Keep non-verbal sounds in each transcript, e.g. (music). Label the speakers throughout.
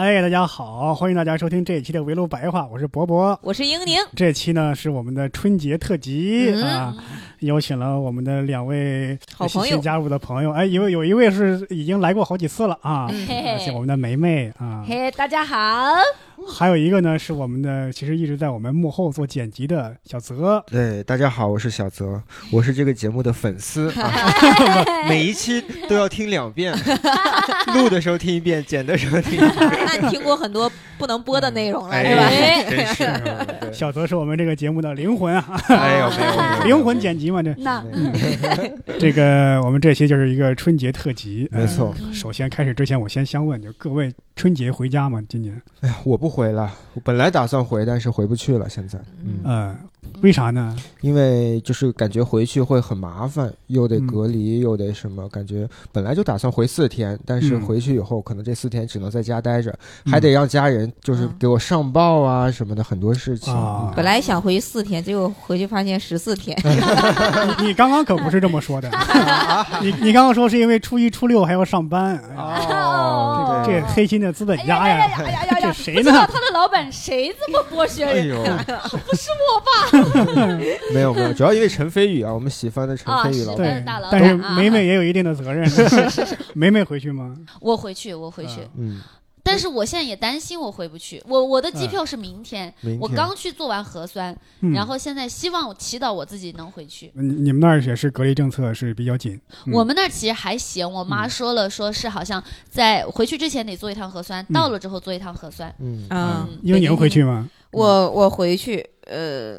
Speaker 1: 哎，大家好，欢迎大家收听这一期的围炉白话，我是博博。
Speaker 2: 我是英宁，
Speaker 1: 这期呢是我们的春节特辑、
Speaker 2: 嗯
Speaker 1: 啊，邀请了我们的两位
Speaker 2: 好朋友。
Speaker 1: 新加入的朋友。哎，有有一位是已经来过好几次了啊，
Speaker 2: 嗯
Speaker 3: 嘿嘿
Speaker 1: 是我们的梅梅啊，
Speaker 3: 嘿，大家好，
Speaker 1: 还有一个呢是我们的，其实一直在我们幕后做剪辑的小泽。
Speaker 4: 对，大家好，我是小泽，我是这个节目的粉丝。(laughs) 啊，每一期都要听两遍，(laughs) 录的时候听一遍，剪的时候听一遍，
Speaker 2: 那你听过很多不能播的内容了，
Speaker 4: 哎
Speaker 2: 是吧？
Speaker 3: 哎
Speaker 4: 真是，
Speaker 1: 小泽是我们这个节目的灵魂啊，
Speaker 4: 哎呦，没有没有，(laughs)
Speaker 1: 灵魂剪辑嘛，这
Speaker 3: 那 (laughs)
Speaker 1: 这个我们这期就是一个春节特辑。
Speaker 4: 没错。
Speaker 1: 呃首先开始之前，我先先问，就各位春节回家吗？今年？
Speaker 4: 哎呀，我不回了，我本来打算回，但是回不去了，现在，嗯，
Speaker 1: 呃，为啥呢？
Speaker 4: 因为就是感觉回去会很麻烦，又得
Speaker 1: 嗯
Speaker 4: 隔离，又得什么，感觉本来就打算回四天，但是
Speaker 1: 嗯
Speaker 4: 回去以后，可能这四天只能在家待着，
Speaker 1: 嗯
Speaker 4: 还得让家人就是
Speaker 2: 嗯
Speaker 4: 给我上报啊什么的，很多事情
Speaker 1: 啊
Speaker 2: 本来想回去四天，结果回去发现十四天。
Speaker 1: 你 (laughs) 你刚刚可不是这么说的，(laughs) 你你刚刚说是因为初一初六还要上班，
Speaker 4: 哦，
Speaker 1: 这黑心的资本家呀，
Speaker 3: 哎呀呀呀呀
Speaker 1: 这！谁呢
Speaker 3: 不知道？他的老板谁这么剥削人？
Speaker 4: 哎呦，(laughs)
Speaker 3: 不是我吧？(laughs)
Speaker 4: 没有没有，主要因为陈飞宇啊，我们喜欢的陈
Speaker 3: 啊
Speaker 4: 飞宇老
Speaker 1: 对
Speaker 3: 是，大老，
Speaker 1: 但是梅梅也有一定的责任。(laughs) 梅梅回去吗？
Speaker 3: 我回去，我回去
Speaker 1: 啊，
Speaker 4: 嗯，
Speaker 3: 但是我现在也担心我回不去。我我的机票是明天，我
Speaker 4: 明天
Speaker 3: 刚去做完核酸，
Speaker 1: 嗯
Speaker 3: 然后现在希望我祈祷我自己能回去。
Speaker 1: 你你们那儿也是隔离政策是比较紧。嗯
Speaker 3: 我们那儿其实还行，我妈说了，说是好像在回去之前得做一趟核酸，
Speaker 1: 嗯
Speaker 3: 到了之后做一趟核酸。
Speaker 4: 嗯
Speaker 2: 啊
Speaker 3: 嗯
Speaker 1: 英宁回去吗？
Speaker 2: 我我回去，呃，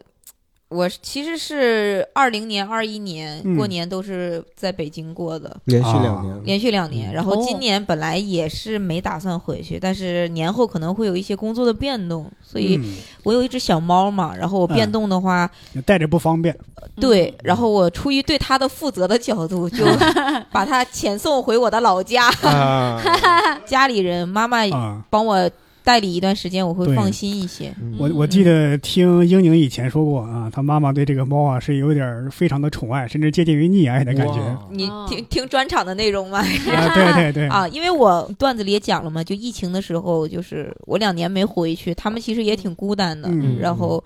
Speaker 2: 我其实是二零年、二一年
Speaker 1: 嗯
Speaker 2: 过年都是在北京过的，
Speaker 4: 连续
Speaker 1: 啊。
Speaker 4: 两年，
Speaker 2: 连续两年。
Speaker 4: 嗯。
Speaker 2: 然后
Speaker 3: 哦。
Speaker 2: 今年本来也是没打算回去，但是年后可能会有一些工作的变动，所以
Speaker 1: 嗯。
Speaker 2: 我有一只小猫嘛，然后我变动的话，
Speaker 1: 带着不方便。
Speaker 2: 对，然后我出于对它的负责的角度，就 (laughs) 把它遣送回我的老家，
Speaker 4: 啊，(laughs)
Speaker 2: 家里人妈妈
Speaker 1: 啊，
Speaker 2: 帮我代理一段时间，我会放心一些。
Speaker 4: 嗯
Speaker 1: 我我记得听英宁以前说过啊，他妈妈对这个猫啊是有点非常的宠爱，甚至接近于溺爱的感觉。
Speaker 2: 你
Speaker 3: 哦
Speaker 2: 听 (laughs) 听专场的内容吗？
Speaker 1: 啊，对对对，
Speaker 2: 啊，因为我段子里也讲了嘛，就疫情的时候，就是我两年没回去，他们其实也挺孤单的，
Speaker 1: 嗯
Speaker 2: 然后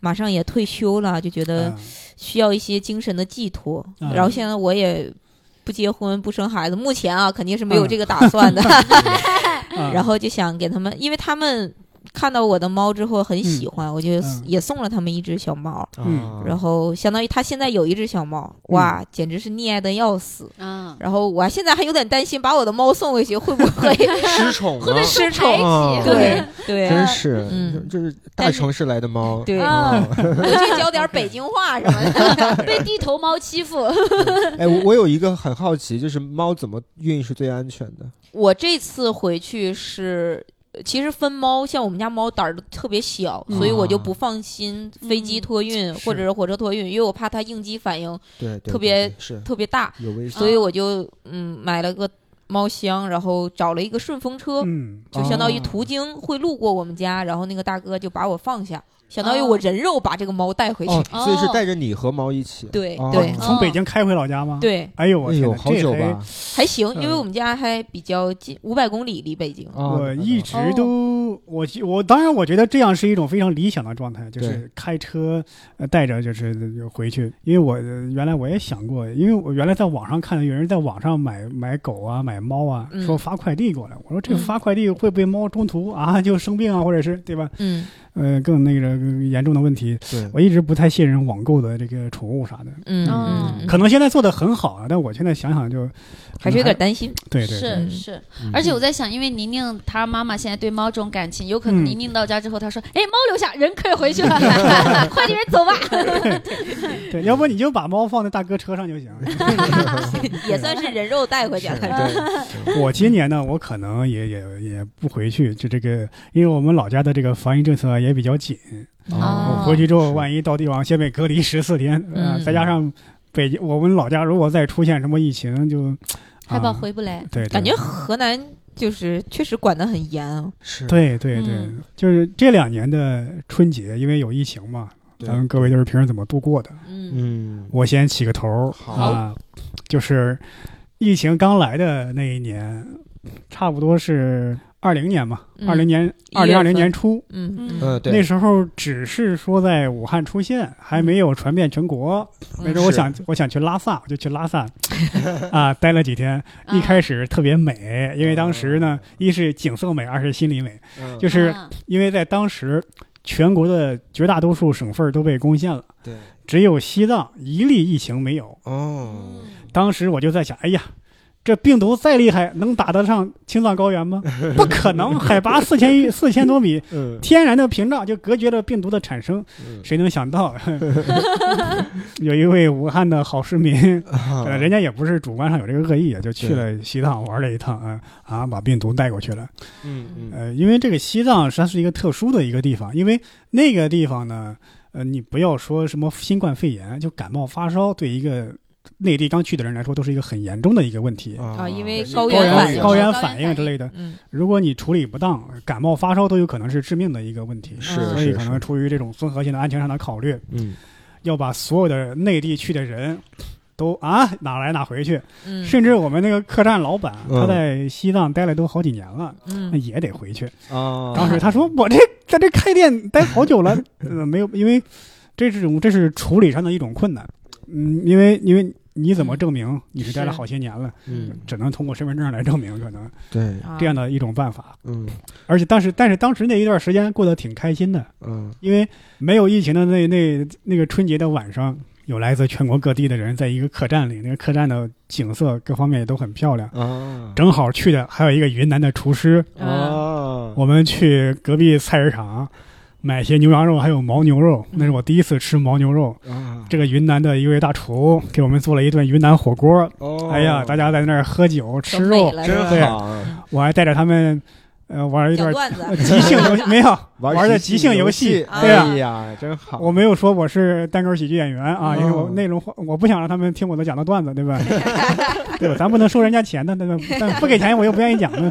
Speaker 2: 马上也退休了，就觉得
Speaker 1: 啊
Speaker 2: 需要一些精神的寄托。
Speaker 1: 嗯
Speaker 2: 然后现在我也不结婚不生孩子，目前啊肯定是没有
Speaker 1: 嗯
Speaker 2: 这个打算的。
Speaker 1: 啊 (laughs)
Speaker 2: 然后就想给他们，因为他们看到我的猫之后很喜欢，我就
Speaker 1: 嗯
Speaker 2: 也送了他们一只小猫。然后相当于他现在有一只小猫，哇，简直是溺爱的要死。
Speaker 3: 嗯，
Speaker 2: 然后我现在还有点担心，把我的猫送回去会不会？
Speaker 4: 失宠 (laughs) 会不会，
Speaker 2: 失宠
Speaker 4: 啊
Speaker 2: 对对 (laughs)
Speaker 4: 真是，
Speaker 2: 嗯
Speaker 4: 这是大城市来的猫，
Speaker 2: 对，(laughs)
Speaker 3: 啊
Speaker 2: 回去教点北京话什么的。
Speaker 3: 被地头猫欺负，
Speaker 4: 哎，我我有一个很好奇，就是猫怎么运是最安全的？
Speaker 2: 我这次回去是。其实分猫，像我们家猫胆儿都特别小，
Speaker 1: 嗯
Speaker 2: 所以我就不放心飞机托运、或者是火车托运，因为我怕它应激反应特别
Speaker 4: 对对是
Speaker 2: 特别大，所以我就嗯买了个猫箱，然后找了一个顺风车，
Speaker 1: 嗯，
Speaker 2: 就相当于
Speaker 4: 哦
Speaker 2: 途经会路过我们家，然后那个大哥就把我放下，相当于
Speaker 3: 哦
Speaker 2: 我人肉把这个猫带回去。
Speaker 4: 哦，所以是
Speaker 3: 哦
Speaker 4: 带着你和猫一起，哦
Speaker 2: 对对
Speaker 1: 从北京开回老家吗？。
Speaker 2: 对，
Speaker 1: 哎呦我天，
Speaker 4: 哎呦，好
Speaker 1: 这
Speaker 4: 吧？
Speaker 2: 还行，因为
Speaker 1: 嗯
Speaker 2: 我们家还比较近，五百公里离北京。
Speaker 4: 啊
Speaker 1: 我一直
Speaker 3: 哦
Speaker 1: 都，我我当然我觉得这样是一种非常理想的状态，就是开车呃带着就是回去，因为我呃原来我也想过，因为我原来在网上看有人在网上买买狗啊买猫啊，
Speaker 2: 嗯
Speaker 1: 说发快递过来，我说这个
Speaker 2: 嗯
Speaker 1: 发快递会不会猫中途啊就生病啊，或者是对吧？
Speaker 2: 嗯
Speaker 1: 呃更那个严重的问题，
Speaker 4: 对，
Speaker 1: 我一直不太信任网购的这个宠物啥的，
Speaker 2: 嗯
Speaker 1: 可能现在做的很好啊，但我现在想想就
Speaker 2: 还是有点担心。
Speaker 1: 对对
Speaker 3: 是是，
Speaker 4: 嗯。
Speaker 3: 而且我在想，因为宁宁她妈妈现在对猫这种感情，有可能
Speaker 1: 嗯。
Speaker 3: 宁宁到家之后，她说：“哎，猫留下，人可以回去了，(laughs) (laughs) 快点走吧。(laughs)
Speaker 1: 对，要不你就把猫放在大哥车上就行。
Speaker 2: 也算是人肉带回去了。
Speaker 1: 我今年呢，我可能也也也不回去，就这个，因为我们老家的这个防疫政策也比较紧。
Speaker 3: 哦。
Speaker 1: 我回去之后，万一到地方先被隔离十四天，呃，
Speaker 2: 嗯
Speaker 1: 再加上北京我们老家如果再出现什么疫情，就 (laughs)
Speaker 3: 害怕
Speaker 1: 啊
Speaker 3: 回不来。
Speaker 1: 对，对。
Speaker 2: 感觉河南就是确实管得很严。啊。
Speaker 4: 是，
Speaker 1: 对对对，
Speaker 3: 嗯。
Speaker 1: 就是这两年的春节，因为有疫情嘛，咱们各位就是平时怎么度过的？
Speaker 2: 嗯。
Speaker 4: 嗯，
Speaker 1: 我先起个头
Speaker 4: 好。
Speaker 1: 啊，就是疫情刚来的那一年，差不多是二零年嘛，
Speaker 2: 嗯
Speaker 1: 二零年二零二零年初，
Speaker 2: 嗯
Speaker 3: 嗯。
Speaker 1: 那时候只是说在武汉出现，还没有传遍全国。那时候我想我想去拉萨，我就去拉萨 (laughs) 啊，待了几天。一开始特别美，因为当时呢，一是景色美，二是心理美。
Speaker 4: 嗯。
Speaker 1: 就是
Speaker 3: 啊
Speaker 1: 因为在当时，全国的绝大多数省份都被攻陷了，
Speaker 4: 对，
Speaker 1: 只有西藏一例疫情没有。
Speaker 4: 哦，
Speaker 1: 当时我就在想，哎呀，这病毒再厉害，能打得上青藏高原吗？(laughs) 不可能，海拔四千一四千多米，
Speaker 4: 嗯
Speaker 1: 天然的屏障就隔绝了病毒的产生。
Speaker 4: 嗯
Speaker 1: 谁能想到，(laughs) 有一位武汉的好市民，人家也不是主观上有这个恶意，就去了西藏玩了一趟，啊、啊，把病毒带过去了。
Speaker 4: 嗯嗯
Speaker 1: 呃，因为这个西藏它是一个特殊的一个地方，因为那个地方呢，呃，你不要说什么新冠肺炎，就感冒发烧，对一个内地刚去的人来说，都是一个很严重的一个问题。
Speaker 2: 啊因为高
Speaker 1: 高原
Speaker 2: 原反应
Speaker 1: 高原
Speaker 3: 高原
Speaker 1: 反应之类的，
Speaker 2: 嗯
Speaker 1: 如果你处理不当，感冒发烧都有可能是致命的一个问题。
Speaker 4: 是
Speaker 1: 所以可能出于这种综合性的安全上的考虑，
Speaker 4: 嗯
Speaker 1: 要把所有的内地去的人都啊哪来哪回去，
Speaker 2: 嗯
Speaker 1: 甚至我们那个客栈老板
Speaker 4: 嗯
Speaker 1: 他在西藏待了都好几年了，那
Speaker 2: 嗯
Speaker 1: 也得回去。
Speaker 4: 啊，
Speaker 1: 当时他说我这在这开店待好久了，呃，没有，因为这是种这是处理上的一种困难，嗯，因为因为你怎么证明你是待了好些年了？
Speaker 4: 嗯。
Speaker 1: 只能通过身份证来证明，可能
Speaker 4: 对，
Speaker 2: 啊
Speaker 1: 这样的一种办法。
Speaker 4: 嗯。
Speaker 1: 而且但是但是当时那一段时间过得挺开心的，
Speaker 4: 嗯。
Speaker 1: 因为没有疫情的那那那个春节的晚上，有来自全国各地的人在一个客栈里，那个客栈的景色各方面也都很漂亮。
Speaker 4: 啊。
Speaker 1: 正好去的还有一个云南的厨师，
Speaker 2: 啊
Speaker 4: 啊，
Speaker 1: 我们去隔壁菜市场买些牛羊肉，还有牦牛肉，那是我第一次吃牦牛肉。
Speaker 4: 啊
Speaker 1: 这个云南的一位大厨给我们做了一顿云南火锅，
Speaker 4: 哦，
Speaker 1: 哎呀，大家在那儿喝酒吃肉，
Speaker 4: 真好，
Speaker 1: 我还带着他们，呃，玩一段即兴游戏，(laughs) 没有 (laughs) 玩的即兴游戏，
Speaker 4: 哎。呀，真好，
Speaker 1: 我没有说我是单口喜剧演员啊，
Speaker 4: 哦
Speaker 1: 因为我内容我不想让他们听我的讲的段子，对吧？(laughs) 对吧？咱不能收人家钱的，对吧？但不给钱我又不愿意讲呢，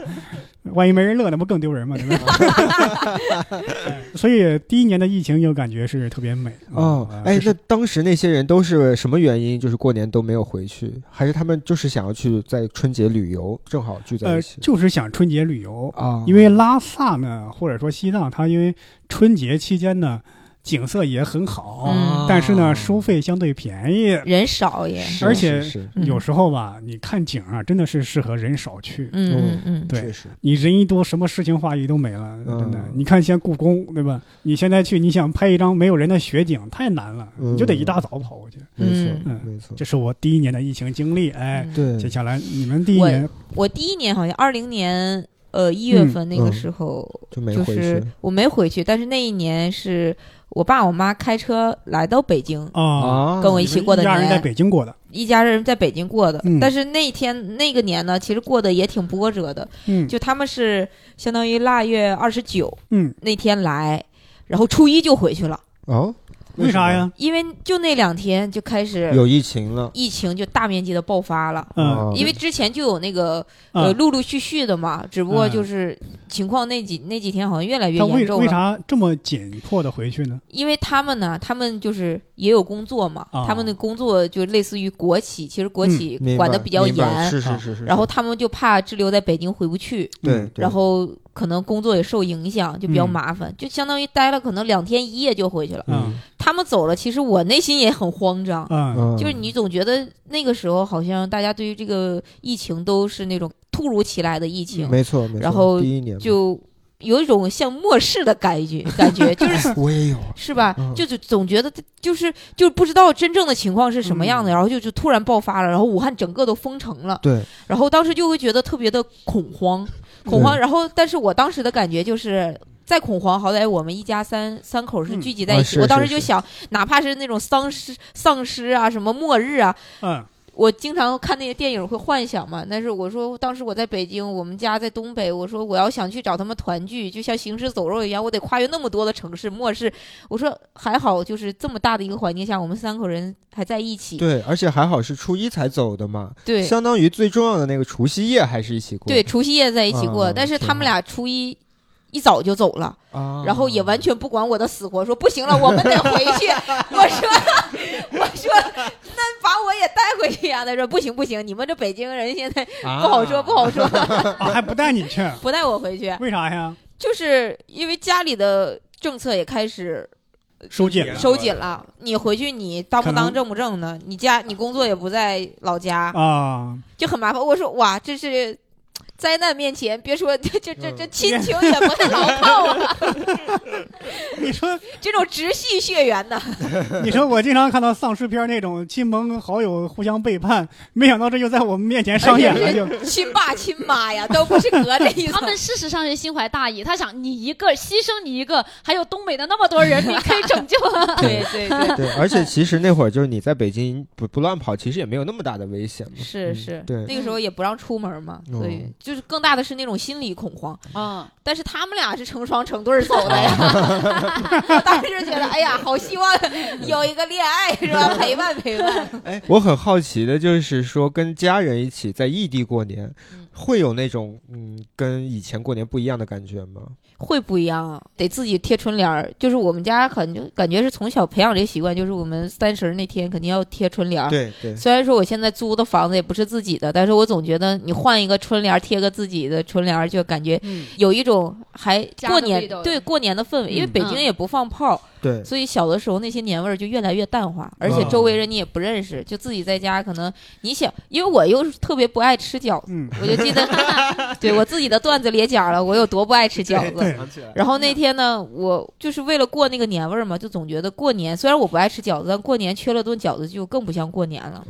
Speaker 1: 万一没人乐，那不更丢人吗？对吧？(laughs) 所以第一年的疫情就感觉是特别美
Speaker 4: 哦
Speaker 1: 啊，
Speaker 4: 哎，那当时那些人都是什么原因？就是过年都没有回去，还是他们就是想要去在春节旅游，正好聚在
Speaker 1: 呃
Speaker 4: 一起
Speaker 1: 就是想春节旅游，
Speaker 4: 啊？
Speaker 1: 因为拉萨呢，或者说西藏，它因为春节期间呢景色也很好，
Speaker 2: 嗯。
Speaker 1: 但是呢收费相对便宜，
Speaker 2: 人少也，
Speaker 4: 是
Speaker 1: 而且有时候吧，你看景啊，真的是适合人少去。
Speaker 2: 嗯嗯嗯，
Speaker 1: 对
Speaker 4: 确实。
Speaker 1: 你人一多，什么诗情画意都没了，
Speaker 4: 嗯。
Speaker 1: 真的。你看像故宫，对吧？你现在去，你想拍一张没有人的雪景，太难了，
Speaker 4: 嗯。
Speaker 1: 你就得一大早跑过去。
Speaker 4: 没错
Speaker 1: 嗯。
Speaker 4: 没错，
Speaker 1: 这是我第一年的疫情经历，哎，
Speaker 2: 嗯
Speaker 4: 对。
Speaker 1: 接下来你们第一
Speaker 2: 我
Speaker 1: 年，
Speaker 2: 我第一年好像二零年呃一月份那个时候，
Speaker 4: 就没回
Speaker 2: 就是我没回去，但是那一年是我爸我妈开车来到北京，
Speaker 1: 啊，
Speaker 4: 啊，
Speaker 2: 跟我一起过的
Speaker 1: 一家人在
Speaker 2: 年，
Speaker 1: 北京过的，
Speaker 2: 一家人在北京过的。
Speaker 1: 嗯。
Speaker 2: 但是那天那个年呢，其实过得也挺波折的，
Speaker 1: 嗯。
Speaker 2: 就他们是相当于腊月二十九
Speaker 1: 嗯，
Speaker 2: 那天来，然后初一就回去了，
Speaker 4: 哦，
Speaker 1: 为啥呀？
Speaker 2: 因为就那两天就开始
Speaker 4: 有疫情了，
Speaker 2: 疫情就大面积的爆发了。
Speaker 1: 嗯。
Speaker 4: 哦
Speaker 2: 因为之前就有那个
Speaker 1: 啊
Speaker 2: 呃陆陆续续的嘛，只不过
Speaker 1: 嗯。
Speaker 2: 就是情况那几那几天好像越来越
Speaker 1: 他为为
Speaker 2: 严重了。
Speaker 1: 啥这么紧迫的回去呢？
Speaker 2: 因为他们呢，他们就是也有工作嘛，
Speaker 1: 啊。
Speaker 2: 他们的工作就类似于国企，其实国企管的比较
Speaker 4: 明白
Speaker 2: 严，
Speaker 4: 是是是是，
Speaker 2: 然后他们就怕滞留在北京回不去，
Speaker 4: 对。
Speaker 2: 然后可能工作也受影响，就比较
Speaker 1: 嗯。
Speaker 2: 麻烦，就相当于待了可能两天一夜就回去了。
Speaker 1: 嗯。
Speaker 2: 他们走了，其实我内心也很慌张，
Speaker 1: 嗯。
Speaker 4: 嗯。
Speaker 2: 就是你总觉得那个时候好像大家对于这个疫情都是那种突如其来的疫情，
Speaker 4: 没错没错，
Speaker 2: 然后
Speaker 4: 第一年
Speaker 2: 就有一种像末世的感觉，(laughs) 感觉就是
Speaker 4: 我也有，
Speaker 2: 是吧？
Speaker 4: 嗯？
Speaker 2: 就就总觉得就是就不知道真正的情况是什么样的，
Speaker 1: 嗯。
Speaker 2: 然后就就突然爆发了，然后武汉整个都封城了，
Speaker 4: 对，
Speaker 2: 然后当时就会觉得特别的恐慌，恐慌。然后，但是我当时的感觉就是。再恐慌，好歹我们一家三三口是
Speaker 1: 嗯
Speaker 2: 聚集在一起。
Speaker 4: 啊
Speaker 2: 我当时就想，哪怕是那种丧尸、丧尸啊，什么末日啊，
Speaker 1: 嗯
Speaker 2: 我经常看那些电影会幻想嘛，但是我说当时我在北京，我们家在东北，我说我要想去找他们团聚，就像行尸走肉一样，我得跨越那么多的城市末世。我说还好，就是这么大的一个环境下，我们三口人还在一起。
Speaker 4: 对，而且还好是初一才走的嘛，
Speaker 2: 对
Speaker 4: 相当于最重要的那个除夕夜还是一起过。
Speaker 2: 对，除夕夜在一起过，
Speaker 4: 啊
Speaker 2: 但是他们俩初一一早就走了。
Speaker 4: 啊，
Speaker 2: 然后也完全不管我的死活，说不行了，我们得回去。(laughs) 我说，(laughs) 我说，那把我也带回去呀、他说不行不行，你们这北京人现在
Speaker 4: 啊
Speaker 2: 不好说不好说，
Speaker 1: 啊，(laughs) 还不带你去？(laughs)
Speaker 2: 不带我回去，
Speaker 1: 为啥呀？
Speaker 2: 就是因为家里的政策也开始
Speaker 1: 收紧了
Speaker 2: 收紧了。你回去你当不当正不正呢，你家你工作也不在老家，
Speaker 1: 啊，
Speaker 2: 就很麻烦。我说哇，这是。灾难面前，别说 (laughs) 这这这这
Speaker 4: 嗯
Speaker 2: 亲情也不太牢靠啊，(laughs)
Speaker 1: 你说。
Speaker 2: 这种直系血缘呐。(laughs)
Speaker 1: 你说我经常看到丧尸片那种亲朋好友互相背叛，没想到这就在我们面前上演了，就。
Speaker 2: 亲爸亲妈呀，都不是隔着一层。
Speaker 3: 他们事实上是心怀大义，他想你一个牺牲你一个，还有东北的那么多人，你可以拯救啊。
Speaker 2: 对对对，
Speaker 4: 对，而且其实那会儿就是你在北京不不乱跑，其实也没有那么大的危险
Speaker 2: 是是，
Speaker 4: 对。
Speaker 2: 那个时候也不让出门嘛，
Speaker 4: 哦
Speaker 2: 所以就是更大的是那种心理恐慌。
Speaker 3: 嗯，
Speaker 2: 但是他们俩是成双成对儿走的呀，(laughs) 我当时觉得，哎呀，好希望有一个恋爱是吧？陪伴陪伴。
Speaker 4: 哎，我很好奇的就是说，跟家人一起在异地过年，
Speaker 2: 嗯
Speaker 4: 会有那种嗯跟以前过年不一样的感觉吗？
Speaker 2: 会不一样啊，得自己贴春联儿。就是我们家很就感觉是从小培养这个习惯，就是我们三十儿那天肯定要贴春联儿。
Speaker 4: 对对，
Speaker 2: 虽然说我现在租的房子也不是自己的，但是我总觉得你换一个春联儿，贴个自己的春联儿，就感觉
Speaker 3: 嗯
Speaker 2: 有一种还过年对过年的氛围。因为北京也不放炮，
Speaker 4: 对，
Speaker 2: 所以小的时候那些年味儿就越来越淡化，而且
Speaker 4: 哦
Speaker 2: 周围人你也不认识，就自己在家可能你想，因为我又是特别不爱吃饺子，
Speaker 1: 嗯，
Speaker 2: 我就记得 (laughs) 对我自己的段子里也讲了，我有多不爱吃饺子。(laughs) 然后那天呢，我就是为了过那个年味儿嘛，就总觉得过年虽然我不爱吃饺子，但过年缺了顿饺子就更不像过年了。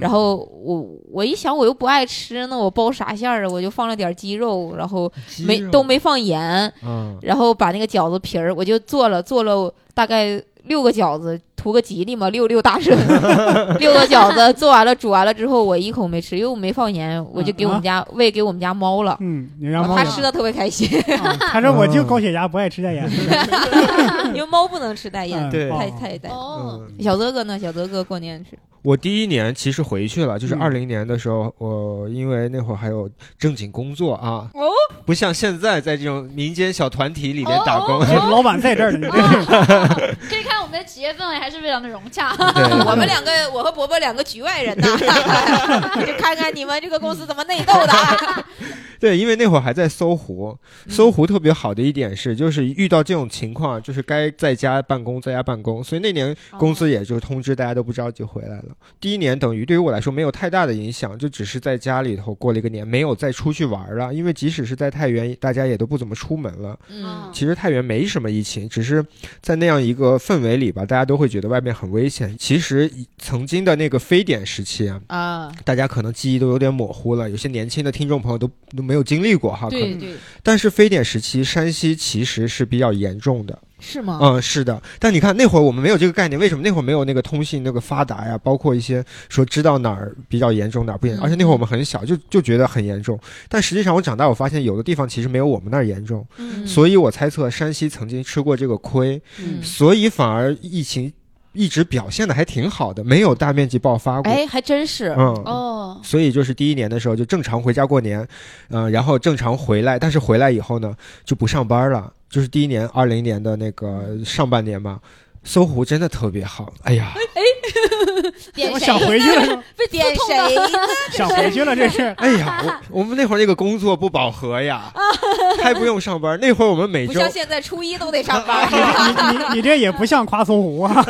Speaker 2: 然后我我一想，我又不爱吃，那我包啥馅儿啊？我就放了点鸡肉，然后没都没放盐，
Speaker 4: 嗯
Speaker 2: 然后把那个饺子皮儿我就做了，做了大概六个饺子，图个吉利嘛，六六大顺。(laughs) 六个饺子 (laughs) 做完了，煮完了之后，我一口没吃，因为我没放盐，我就给我们家喂给我们家猫了。
Speaker 1: 嗯，你让猫也
Speaker 2: 他吃的特别开心，
Speaker 1: 啊他说我就高血压，不爱吃带盐。(laughs)
Speaker 2: 因为猫不能吃带盐
Speaker 1: 嗯，
Speaker 4: 对
Speaker 2: 太太带。
Speaker 3: 哦，
Speaker 4: 嗯
Speaker 2: 小泽哥呢？小泽哥过年吃
Speaker 4: 我第一年其实回去了，就是
Speaker 1: 嗯
Speaker 4: 二零年的时候，我因为那会儿还有正经工作啊，
Speaker 2: 哦，
Speaker 4: 不像现在在这种民间小团体里面打工。
Speaker 1: 老板在这儿呢，
Speaker 3: 可以看我们的企业氛围还是非常的融洽。(laughs)
Speaker 2: 我们两个，我和伯伯两个局外人呐，(laughs) 就看看你们这个公司怎么内斗的。
Speaker 4: 对，因为那会儿还在搜狐，
Speaker 2: 嗯
Speaker 4: 搜狐特别好的一点是，就是遇到这种情况，就是该在家办公，在家办公，所以那年公司也就通知大家都不着急回来了。第一年等于对于我来说没有太大的影响，就只是在家里头过了一个年，没有再出去玩了。因为即使是在太原，大家也都不怎么出门了。
Speaker 2: 嗯，
Speaker 4: 其实太原没什么疫情，只是在那样一个氛围里吧，大家都会觉得外面很危险。其实曾经的那个非典时期啊，
Speaker 2: 啊，
Speaker 4: 大家可能记忆都有点模糊了，有些年轻的听众朋友都都没有经历过哈。可能
Speaker 2: 对对，
Speaker 4: 但是非典时期，山西其实是比较严重的。
Speaker 2: 是吗？
Speaker 4: 嗯，是的。但你看那会儿我们没有这个概念，为什么那会儿没有那个通信那个发达呀？包括一些说知道哪儿比较严重，哪儿不严重。
Speaker 2: 嗯
Speaker 4: 而且那会儿我们很小，就就觉得很严重。但实际上我长大，我发现有的地方其实没有我们那儿严重。
Speaker 2: 嗯
Speaker 4: 所以我猜测山西曾经吃过这个亏，
Speaker 2: 嗯
Speaker 4: 所以反而疫情一直表现的还挺好的，没有大面积爆发过。
Speaker 2: 哎，还真是。
Speaker 4: 嗯。
Speaker 3: 哦，
Speaker 4: 所以就是第一年的时候就正常回家过年，嗯、然后正常回来，但是回来以后呢就不上班了。就是第一年二零年的那个上半年嘛，搜狐真的特别好。哎呀，
Speaker 1: 我
Speaker 3: 点谁
Speaker 1: 想回去了，(laughs)
Speaker 3: 被
Speaker 2: 点谁？(laughs)
Speaker 1: 想回去了，这是。
Speaker 4: 哎呀，我我们那会儿那个工作不饱和呀，(laughs) 还不用上班。那会儿我们每周
Speaker 2: 不像现在初一都得上班。
Speaker 1: 你你你这也不像夸搜狐啊，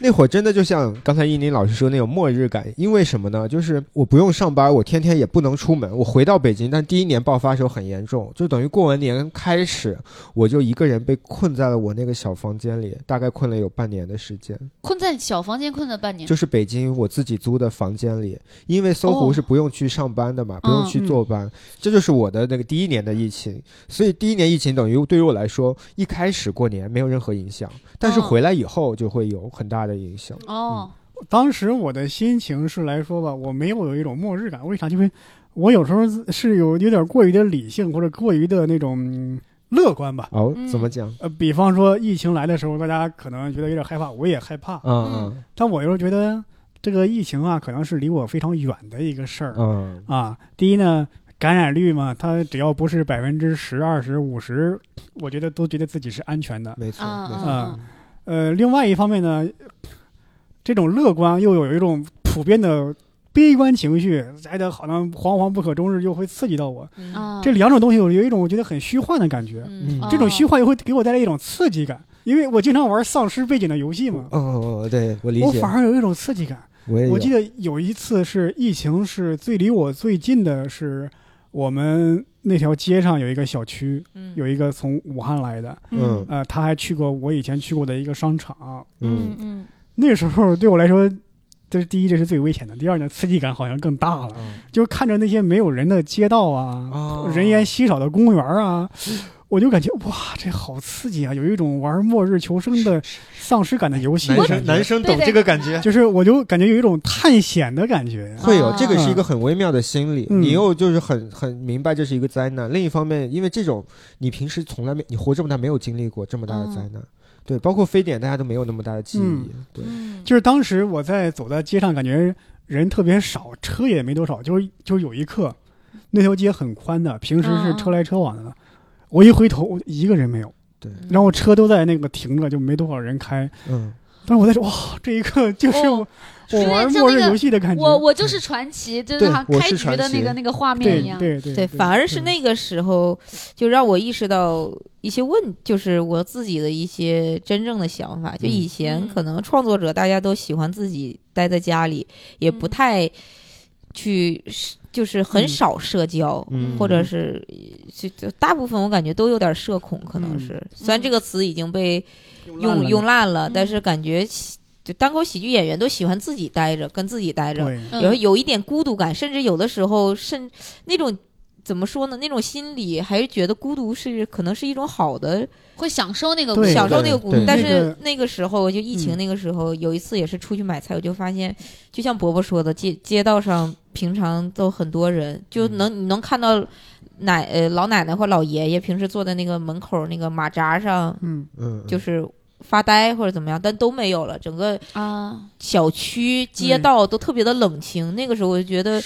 Speaker 4: 那会儿真的就像刚才伊宁老师说那种末日感，因为什么呢？就是我不用上班，我天天也不能出门。我回到北京，但第一年爆发的时候很严重，就等于过完年开始，我就一个人被困在了我那个小房间里，大概困了有半年的时间。
Speaker 3: 困在小房间困了半年。
Speaker 4: 就是北京我自己租的房间里，因为搜狐
Speaker 3: 哦
Speaker 4: 是不用去上班的嘛，不用去坐班，这就是我的那个第一年的疫情。所以第一年疫情等于对于我来说，一开始过年没有任何影响，但是
Speaker 3: 哦
Speaker 4: 回来以后就会有很大的影响。
Speaker 3: 哦，
Speaker 1: 当时我的心情是来说吧，我没有有一种末日感，为啥？因为我有时候是有有点过于的理性，或者过于的那种嗯乐观吧。
Speaker 4: 哦，
Speaker 3: 嗯
Speaker 4: 怎么讲？
Speaker 1: 呃，比方说疫情来的时候，大家可能觉得有点害怕，我也害怕，
Speaker 4: 嗯嗯
Speaker 1: 但我又觉得这个疫情啊，可能是离我非常远的一个事儿
Speaker 4: 嗯
Speaker 1: 啊。第一呢，感染率嘛，它只要不是百分之十、二十、五十，我觉得都觉得自己是安全的。
Speaker 4: 没错
Speaker 3: 啊
Speaker 4: 没错。
Speaker 1: 啊呃，另外一方面呢，这种乐观又有一种普遍的悲观情绪，来的好像惶惶不可终日，又会刺激到我。这两种东西有有一种我觉得很虚幻的感觉，这种虚幻又会给我带来一种刺激感，因为我经常玩丧尸背景的游戏嘛，
Speaker 4: 哦哦哦，对我理解。
Speaker 1: 我，反而有一种刺激感。
Speaker 4: 我也
Speaker 1: 我记得有。一次是疫情是最离我最近的是我们那条街上有一个小区，
Speaker 2: 嗯。
Speaker 1: 有一个从武汉来的，
Speaker 4: 嗯。
Speaker 1: 呃，他还去过我以前去过的一个商场，
Speaker 4: 嗯。
Speaker 3: 嗯嗯。
Speaker 1: 那时候对我来说，这是第一，这是最危险的；第二呢，刺激感好像更大了。
Speaker 4: 嗯。
Speaker 1: 就是看着那些没有人的街道啊，
Speaker 4: 哦
Speaker 1: 人烟稀少的公园啊，我就感觉哇，这好刺激啊！有一种玩末日求生的丧尸感的游戏
Speaker 4: 男，生男生懂这个感觉。
Speaker 1: 就是我就感觉有一种探险的感觉。
Speaker 4: 会有
Speaker 3: 啊。
Speaker 4: 这个是一个很微妙的心理，
Speaker 1: 嗯。
Speaker 4: 你又就是很很明白这是一个灾难。另一方面，因为这种你平时从来没你活这么大没有经历过这么大的灾难，对，包括非典大家都没有那么大的记忆，
Speaker 1: 嗯。
Speaker 4: 对，
Speaker 3: 嗯，
Speaker 1: 就是当时我在走在街上，感觉人特别少，车也没多少，就是就是有一刻，那条街很宽的，平时是车来车往的，我一回头一个人没有，
Speaker 4: 对，
Speaker 1: 然后车都在那个停着，就没多少人开。
Speaker 4: 嗯，
Speaker 1: 但是我在说，哇，这一刻就是我、
Speaker 3: 哦
Speaker 1: 我玩末日游戏的感觉。
Speaker 3: 我我就是传奇，就是好像开局的那个那个画面一样。
Speaker 1: 对对
Speaker 2: 对，反而是那个时候，就让我意识到一些问，就是我自己的一些真正的想法。就以前
Speaker 3: 嗯。
Speaker 2: 可能创作者大家都喜欢自己待在家里，也不
Speaker 3: 嗯
Speaker 2: 太去，就是很
Speaker 1: 嗯。
Speaker 2: 少社交，
Speaker 4: 嗯。
Speaker 2: 或者是就就大部分我感觉都有点社恐，可能
Speaker 1: 嗯
Speaker 2: 是。虽然这个词已经被
Speaker 1: 用
Speaker 2: 用用烂了，
Speaker 3: 嗯
Speaker 2: 但是感觉喜就单口喜剧演员都喜欢自己待着，跟自己待着。有有一点孤独感，甚至有的时候，甚那种怎么说呢？那种心理还是觉得孤独是可能是一种好的，
Speaker 3: 会享受那个
Speaker 1: 对
Speaker 2: 享受那个孤独。但是
Speaker 1: 那个
Speaker 2: 时候，就疫情
Speaker 1: 嗯
Speaker 2: 那个时候，有一次也是出去买菜，我就发现，就像伯伯说的，街街道上平常都很多人，就能你能看到奶呃老奶奶或老爷爷平时坐在那个门口那个马扎上，
Speaker 1: 嗯，
Speaker 4: 嗯，
Speaker 2: 就是发呆或者怎么样，但都没有了，整个
Speaker 3: 啊，
Speaker 2: 小区街道都特别的冷清。那个时候我就觉得。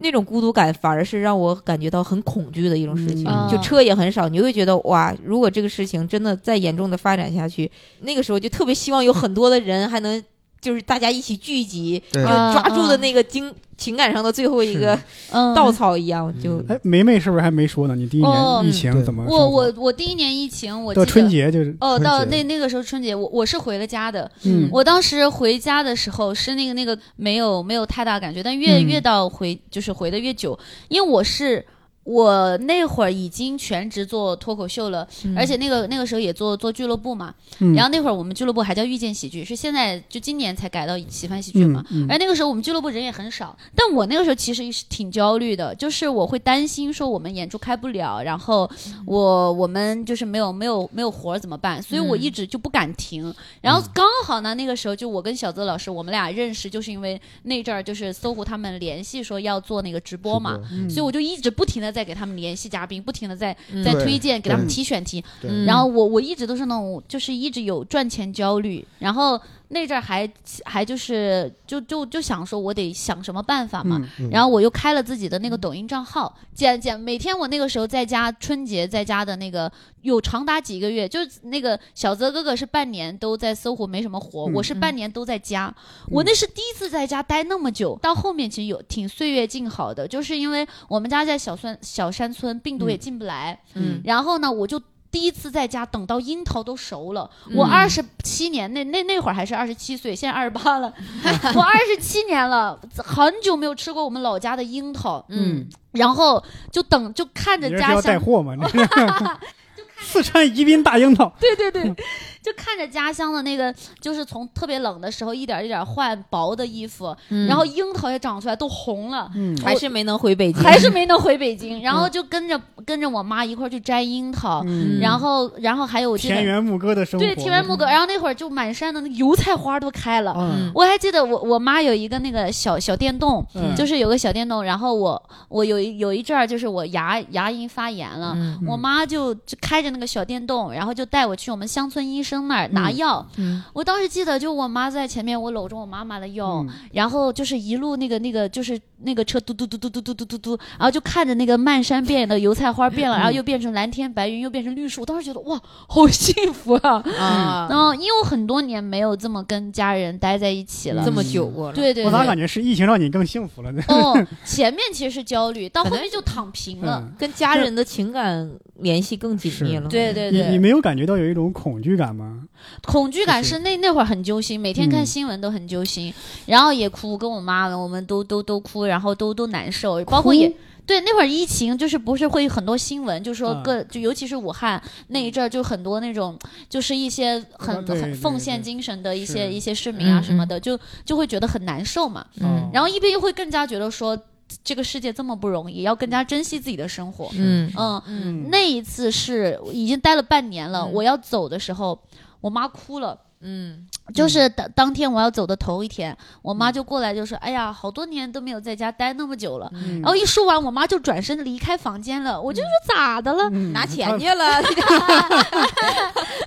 Speaker 2: 那种孤独感反而是让我感觉到很恐惧的一种事情，
Speaker 3: 嗯。
Speaker 2: 就车也很少，你就会觉得哇，如果这个事情真的再严重的发展下去，那个时候就特别希望有很多的人还能就是大家一起聚集，
Speaker 4: 对。
Speaker 2: 要
Speaker 3: 啊
Speaker 2: 抓住的那个经情感上的最后一个
Speaker 3: 嗯，
Speaker 2: 稻草一样，就
Speaker 4: 嗯。
Speaker 1: 哎，梅梅是不是还没说呢？你第一
Speaker 3: 哦。
Speaker 1: 年疫情怎么？
Speaker 3: 我我我第一年疫情，我记
Speaker 1: 到
Speaker 3: 得
Speaker 1: 春节就是
Speaker 3: 哦，到那那个时候春节，我我是回了家的。
Speaker 1: 嗯。
Speaker 3: 我当时回家的时候是那个那个没有没有太大感觉，但越、
Speaker 1: 嗯。
Speaker 3: 越到回就是回的越久，因为我是我那会儿已经全职做脱口秀了，
Speaker 2: 嗯
Speaker 3: 而且那个那个时候也做做俱乐部嘛，
Speaker 1: 嗯
Speaker 3: 然后那会儿我们俱乐部还叫遇见喜剧，是现在就今年才改到喜欢喜剧嘛。而那个时候我们俱乐部人也很少，但我那个时候其实是挺焦虑的，就是我会担心说我们演出开不了，然后我我们就是没有没有没有活儿怎么办？所以我一直就不敢停。然后刚好呢，那个时候就我跟小泽老师我们俩认识，就是因为那阵儿就是搜狐他们联系说要做那个直播嘛，
Speaker 1: 嗯
Speaker 3: 所以我就一直不停的在给他们联系嘉宾，不停的在
Speaker 2: 嗯
Speaker 3: 在推荐给他们提选题。
Speaker 2: 嗯
Speaker 3: 然后我我一直都是那种，就是一直有赚钱焦虑，然后那阵儿还还就是就就就想说，我得想什么办法嘛。
Speaker 1: 嗯
Speaker 4: 嗯。
Speaker 3: 然后我又开了自己的那个抖音账号，剪剪每天我那个时候在家春节在家的那个有长达几个月，就是那个小泽哥哥是半年都在搜狐没什么活，
Speaker 1: 嗯
Speaker 3: 我是半年都在家，我那是第一次在家待那么久，到后面其实有挺岁月静好的，就是因为我们家在小村小山村，病毒也
Speaker 1: 嗯。
Speaker 3: 进不来，
Speaker 2: 嗯。
Speaker 3: 然后呢，我就第一次在家等到樱桃都熟了。
Speaker 2: 嗯。
Speaker 3: 我二十七年那那那会儿还是二十七岁，现在二十八了，(laughs) 我二十七年了，很久没有吃过我们老家的樱桃，
Speaker 2: 嗯。
Speaker 3: 然后就等就看着家
Speaker 1: 你这是要带
Speaker 3: 乡，
Speaker 1: 货吗？(laughs) (laughs) 四川宜宾大樱桃，
Speaker 3: 对对对，就看着家乡的那个，就是从特别冷的时候一点一点换薄的衣服，
Speaker 2: 嗯
Speaker 3: 然后樱桃也长出来都红了。
Speaker 1: 嗯
Speaker 2: 还是没能回北京，
Speaker 3: 还是没能回北京，然后就跟着跟着我妈一块儿去摘樱桃，
Speaker 1: 嗯
Speaker 3: 然后然后还有
Speaker 1: 田园牧歌的生活，
Speaker 3: 对田园牧歌，然后那会儿就满山的那油菜花都开了。
Speaker 1: 嗯，
Speaker 3: 我还记得我我妈有一个那个小小电动，
Speaker 1: 嗯
Speaker 3: 就是有个小电动，然后我我有一有一阵儿就是我牙牙龈发炎了，
Speaker 2: 嗯
Speaker 3: 我妈就就开着那个小电动，然后就带我去我们乡村医生那儿拿药。
Speaker 2: 嗯。
Speaker 3: 我当时记得，就我妈在前面，我搂着我妈妈的腰，
Speaker 1: 嗯。
Speaker 3: 然后就是一路那个那个就是那个车嘟嘟嘟嘟嘟嘟嘟嘟嘟，然后就看着那个漫山遍野的油菜花变了，然后又变成蓝天白云，又变成绿树。我当时觉得哇，好幸福啊！(laughs)
Speaker 2: 啊，
Speaker 3: 然后因为我很多年没有这么跟家人待在一起了，
Speaker 2: 这么久过了，
Speaker 3: 对对对
Speaker 1: 我咋感。觉是疫情让你更幸福了呢？(laughs)
Speaker 3: 哦，前面其实是焦虑，到后面就躺平了。
Speaker 1: 嗯
Speaker 2: 跟家人的情感联系更紧密了。
Speaker 3: 对对
Speaker 1: 对你，没有感觉到有一种恐惧感吗？
Speaker 3: 恐惧感
Speaker 1: 是
Speaker 3: 是那那会儿很揪心，每天看
Speaker 1: 嗯
Speaker 3: 新闻都很揪心，然后也哭，跟我妈我们都都都哭，然后都都难受，包括也。对，那会儿疫情就是不是会有很多新闻，就说
Speaker 1: 嗯
Speaker 3: 各、就尤其是武汉那一阵儿，就很多那种就是一些很
Speaker 1: 对
Speaker 3: 很奉献精神的一些一些市民啊
Speaker 2: 嗯
Speaker 3: 什么的，就就会觉得很难受嘛。
Speaker 2: 嗯
Speaker 3: 然后一边又会更加觉得说这个世界这么不容易，要更加珍惜自己的生活。
Speaker 2: 嗯
Speaker 3: 嗯，
Speaker 1: 嗯
Speaker 3: 那一次是已经待了半年了，
Speaker 2: 嗯
Speaker 3: 我要走的时候，我妈哭了。
Speaker 2: 嗯
Speaker 3: 就是当当天我要走的头一天，我妈就过来就说：“哎呀，好多年都没有在家待那么久了。”
Speaker 1: 嗯
Speaker 3: 然后一说完，我妈就转身离开房间了。我就说咋的了？
Speaker 1: 嗯
Speaker 2: 拿钱去了 (laughs)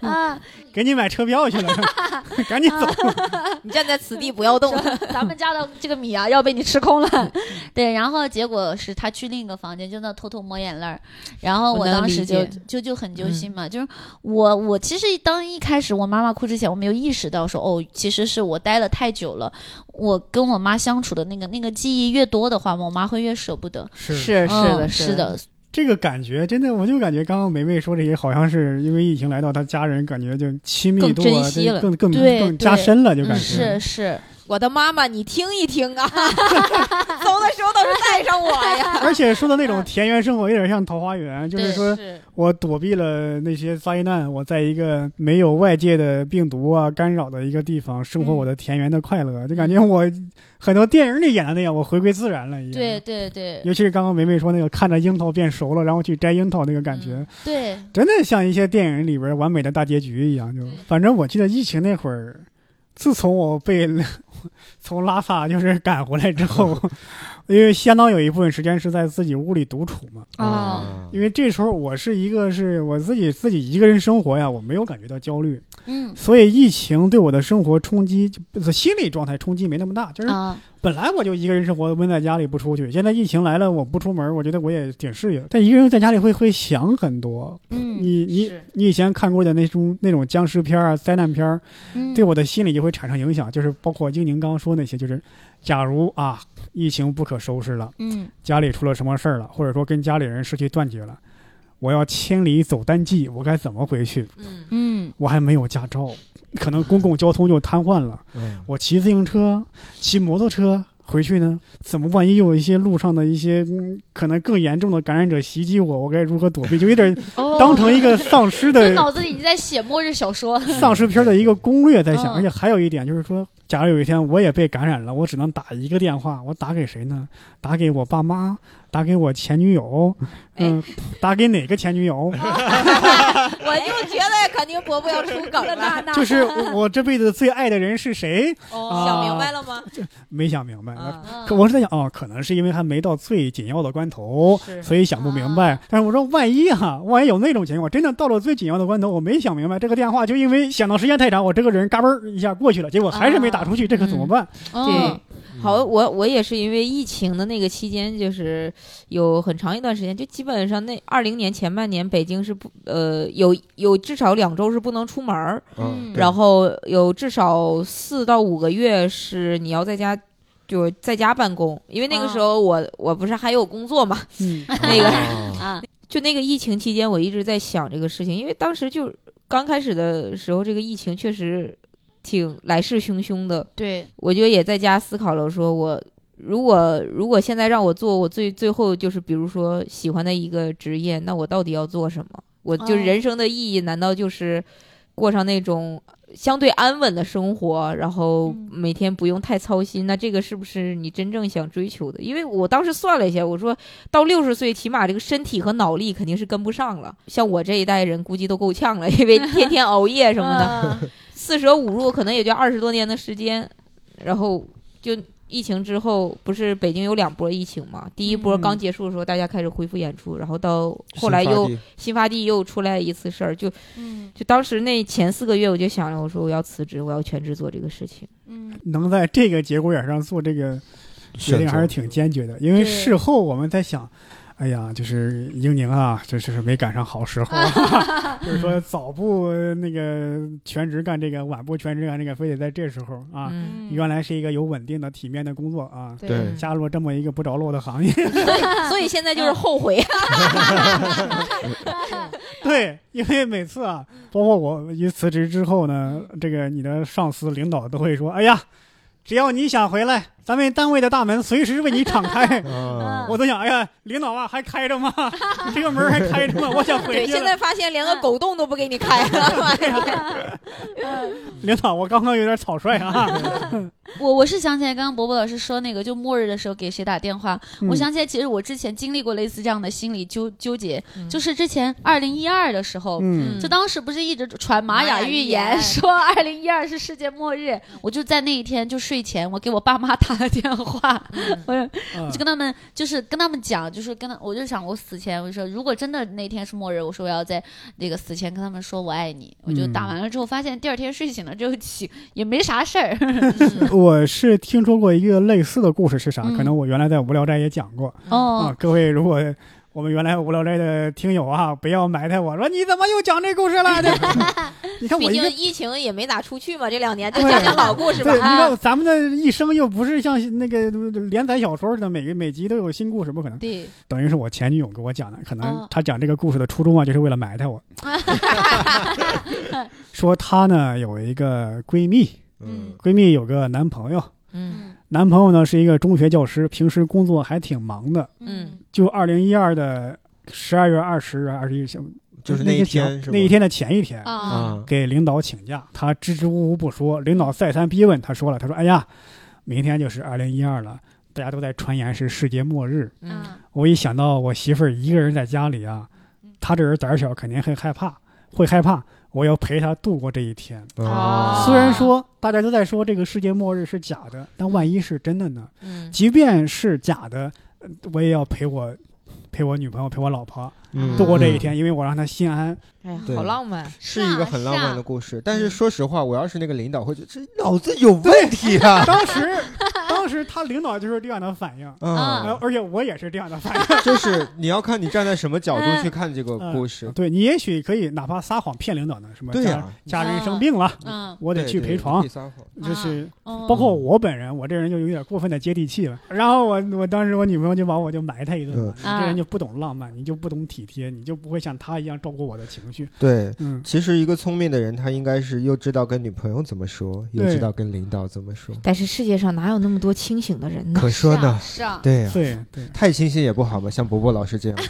Speaker 2: (laughs)
Speaker 3: 啊，
Speaker 1: 给你买车票去了，(laughs) 赶紧走。
Speaker 2: 你站在此地不要动。
Speaker 3: 咱们家的这个米啊要被你吃空了。对，然后结果是她去另一个房间，就那偷偷抹眼泪儿。然后
Speaker 2: 我
Speaker 3: 当时就就就很揪心嘛，就是我我其实当一开始我妈妈哭之前，我没有意识到说哦，其实是我待了太久了，我跟我妈相处的那个那个记忆越多的话，我妈会越舍不得。
Speaker 1: 是
Speaker 2: 是是的，
Speaker 3: 嗯是的，
Speaker 1: 这个感觉真的，我就感觉刚刚梅梅说这些，好像是因为疫情来到，她家人感觉就亲密度
Speaker 2: 更
Speaker 1: 啊，
Speaker 2: 珍惜了
Speaker 1: 更更更加深了，就感觉。
Speaker 3: 是是，
Speaker 2: 我的妈妈，你听一听啊，(laughs) 走的时候都是带上我呀。(laughs)
Speaker 1: 而且说的那种田园生活，有点像桃花源，就是说我躲避了那些灾难，我在一个没有外界的病毒啊干扰的一个地方，生活
Speaker 3: 嗯
Speaker 1: 我的田园的快乐，就感觉我很多电影里演的那样，我回归自然了一样。
Speaker 3: 对，对对
Speaker 1: 尤其是刚刚梅梅说那个看着樱桃变熟了，然后去摘樱桃那个感觉，
Speaker 3: 嗯对，
Speaker 1: 真的像一些电影里边完美的大结局一样。就反正我记得疫情那会儿，自从我被 (laughs) 从拉萨就是赶回来之后，(laughs) 因为相当有一部分时间是在自己屋里独处嘛。
Speaker 3: 啊，
Speaker 1: 因为这时候我是一个是我自己自己一个人生活呀，我没有感觉到焦虑，
Speaker 3: 嗯
Speaker 1: 所以疫情对我的生活冲击，就是心理状态冲击没那么大。就是
Speaker 3: 啊，
Speaker 1: 本来我就一个人生活，闷在家里不出去，现在疫情来了，我不出门，我觉得我也挺适应。但一个人在家里会会想很多，
Speaker 3: 嗯
Speaker 1: 你你你以前看过的那种那种僵尸片啊、灾难片对我的心理就会产生影响。就是包括英宁刚刚说那些，就是假如啊疫情不可收拾了，
Speaker 3: 嗯
Speaker 1: 家里出了什么事儿了，或者说跟家里人失去断绝了，我要千里走单骑，我该怎么回去？
Speaker 2: 嗯
Speaker 3: 嗯
Speaker 1: 我还没有驾照，可能公共交通就瘫痪了。
Speaker 4: 嗯
Speaker 1: 我骑自行车、骑摩托车回去呢？怎么万一有一些路上的一些、嗯、可能更严重的感染者袭击我，我该如何躲避？就有点
Speaker 3: 哦，
Speaker 1: 当成一个丧尸
Speaker 3: 就
Speaker 1: 的
Speaker 3: 脑子里已经在写末日小说。
Speaker 1: 丧尸片的一个攻略在想。
Speaker 3: 嗯
Speaker 1: 而且还有一点就是说，假如有一天我也被感染了，我只能打一个电话，我打给谁呢？打给我爸妈，打给我前女友，嗯，打给哪个前女友？(laughs)
Speaker 2: 我就觉得肯定伯伯要出梗了，(laughs)
Speaker 1: 就是我我这辈子最爱的人是谁？
Speaker 3: 哦
Speaker 2: 想明白了吗？
Speaker 1: 没想明白。
Speaker 2: 啊，
Speaker 3: 嗯
Speaker 1: 可我是在想，哦，可能是因为还没到最紧要的关头，所以想不明白。但是我说，万一哈、万一有那种情况，真的到了最紧要的关头，我没想明白，这个电话就因为想到时间太长，我这个人嘎嘣儿一下过去了，结果还是没打出去，这可怎么办？
Speaker 3: 哦
Speaker 2: 对，好，我我也是因为疫情的那个期间，就是有很长一段时间，就基本上那二零年前半年，北京是不呃有有至少两周是不能出门儿，
Speaker 3: 嗯
Speaker 2: 然后有至少四到五个月是你要在家。就在家办公，因为那个时候我、我不是还有工作嘛，
Speaker 1: 嗯，(laughs)
Speaker 2: 那个
Speaker 4: 哦。(laughs)
Speaker 3: 啊，
Speaker 2: 就那个疫情期间，我一直在想这个事情，因为当时就刚开始的时候，这个疫情确实挺来势汹汹的，
Speaker 3: 对，
Speaker 2: 我就也在家思考了，说我如果如果现在让我做我最最后就是比如说喜欢的一个职业，那我到底要做什么？我就人生的意义难道就是过上那种相对安稳的生活，然后
Speaker 3: 嗯
Speaker 2: 每天不用太操心，那这个是不是你真正想追求的？因为我当时算了一下，我说到六十岁，起码这个身体和脑力肯定是跟不上了。像我这一代人，估计都够呛了，因为天天熬夜什么的。
Speaker 3: 嗯
Speaker 2: 四舍五入可能也就二十多年的时间，然后就疫情之后，不是北京有两波疫情嘛？第一波
Speaker 1: 嗯
Speaker 2: 刚结束的时候，大家开始恢复演出，然后到后来又新发地又出来一次事儿，就
Speaker 3: 嗯
Speaker 2: 就当时那前四个月，我就想着，我说我要辞职，我要全职做这个事情。
Speaker 3: 嗯
Speaker 1: 能在这个节骨眼上做这个决定还是挺坚决的，因为事后我们在想，哎呀，就是英宁啊，这这是没赶上好时候、啊，(laughs) (laughs) 就是说早不那个全职干这个，晚不全职干这个，非得在这时候啊。
Speaker 2: 嗯，
Speaker 1: 原来是一个有稳定的、体面的工作啊，
Speaker 4: 对
Speaker 1: 加入了这么一个不着落的行业，(laughs)
Speaker 2: 所以现在就是后悔。
Speaker 1: 对，因为每次啊，包括我一辞职之后呢，这个你的上司领导都会说，哎呀，只要你想回来，咱们单位的大门随时为你敞开。(laughs)
Speaker 4: 啊，
Speaker 1: 我都想，哎呀，领导啊，还开着吗？(laughs) 这个门还开着吗？我想回，去了。
Speaker 2: 现在发现连个狗洞都不给你开了。(laughs)
Speaker 1: 领导，我刚刚有点草率啊。
Speaker 3: 我我是想起来，刚刚伯伯老师说那个，就末日的时候给谁打电话，我
Speaker 1: 嗯
Speaker 3: 想起来，其实我之前经历过类似这样的心理纠纠结，
Speaker 2: 嗯
Speaker 3: 就是之前二零一二的时候。
Speaker 1: 嗯
Speaker 3: 就当时不是一直传玛
Speaker 2: 玛雅预
Speaker 3: 言
Speaker 2: 言
Speaker 3: 说二零一二是世界末日，我就在那一天就睡前，我给我爸妈打了电话，
Speaker 2: 嗯。
Speaker 3: 我
Speaker 1: 嗯。
Speaker 3: 我就跟他们就是跟他们讲，就是跟他我就想我死前我就说，如果真的那天是末日，我说我要在那个死前跟他们说我爱你，我就打完了之后发现第二天睡醒了之后起也没啥事儿，(laughs)
Speaker 1: 我是听说过一个类似的故事，是啥？
Speaker 3: 嗯。
Speaker 1: 可能我原来在无聊斋也讲过。啊
Speaker 3: 哦。，
Speaker 1: 各位，如果我们原来无聊斋的听友啊，不要埋汰我说你怎么又讲这故事了？(laughs) 你看
Speaker 2: 毕
Speaker 1: 我一个
Speaker 2: 竟疫情也没咋出去嘛，这两年就讲讲老故事吧
Speaker 1: 对，你
Speaker 2: 啊。
Speaker 1: 看咱们的一生又不是像那个连载小说似的，每个每集都有新故事，不可能。
Speaker 3: 对，
Speaker 1: 等于是我前女友给我讲的，可能
Speaker 3: 哦
Speaker 1: 她讲这个故事的初衷啊，就是为了埋汰我。(laughs) 说她呢有一个闺蜜，
Speaker 4: 嗯
Speaker 1: 闺蜜有个男朋友，
Speaker 2: 嗯
Speaker 1: 男朋友呢是一个中学教师，平时工作还挺忙的。
Speaker 2: 嗯
Speaker 1: 就二零一二的十二月二十、二十一，
Speaker 4: 就是那一天
Speaker 1: 那一天的前一天，
Speaker 3: 啊，
Speaker 4: 啊，
Speaker 1: 给领导请假，他支支吾吾不说，领导再三逼问，他说了，他说：“哎呀，明天就是二零一二了，大家都在传言是世界末日。
Speaker 2: 嗯
Speaker 1: 我一想到我媳妇儿一个人在家里啊，她这人胆儿小，肯定很害怕，会害怕。我要陪他度过这一天。
Speaker 2: 哦
Speaker 1: 虽然说大家都在说这个世界末日是假的，但万一是真的呢？
Speaker 2: 嗯
Speaker 1: 即便是假的，呃我也要陪我陪我女朋友，陪我老婆
Speaker 4: 嗯
Speaker 1: 度过这一天，因为我让她心安。
Speaker 2: 哎呀，
Speaker 4: 对。
Speaker 2: 好浪漫。
Speaker 4: 是一个很浪漫的故事，但是
Speaker 2: 嗯。
Speaker 4: 说实话，我要是那个领导，会觉得这脑子有问题啊！
Speaker 1: 当时，(laughs) 当时他领导就是这样的反应，
Speaker 3: 嗯。
Speaker 1: 而且我也是这样的反应。(laughs)
Speaker 4: 就是你要看你站在什么角度去看这个故事。
Speaker 1: 对你也许可以哪怕撒谎骗领导呢，什么家
Speaker 4: 对
Speaker 1: 家人生病了，
Speaker 3: 嗯，
Speaker 1: 我得去陪床，
Speaker 4: 撒谎。
Speaker 1: 就是
Speaker 3: 哦
Speaker 1: 包括我本人，我这人就有点过分的接地气了。然后我我当时我女朋友就把我就埋汰一顿嘛，你
Speaker 3: 嗯。
Speaker 1: 这人就不懂浪漫，你就不懂体贴，你就不会像他一样照顾我的情绪。
Speaker 4: 对，
Speaker 1: 嗯，
Speaker 4: 其实一个聪明的人，他应该是又知道跟女朋友怎么说，又知道跟领导怎么说。
Speaker 2: 但是世界上哪有那么多清醒的人呢？
Speaker 4: 可说呢，
Speaker 3: 是啊，
Speaker 4: 对呀，
Speaker 1: 对对，
Speaker 4: 太清醒也不好嘛，像伯伯老师这样。(laughs)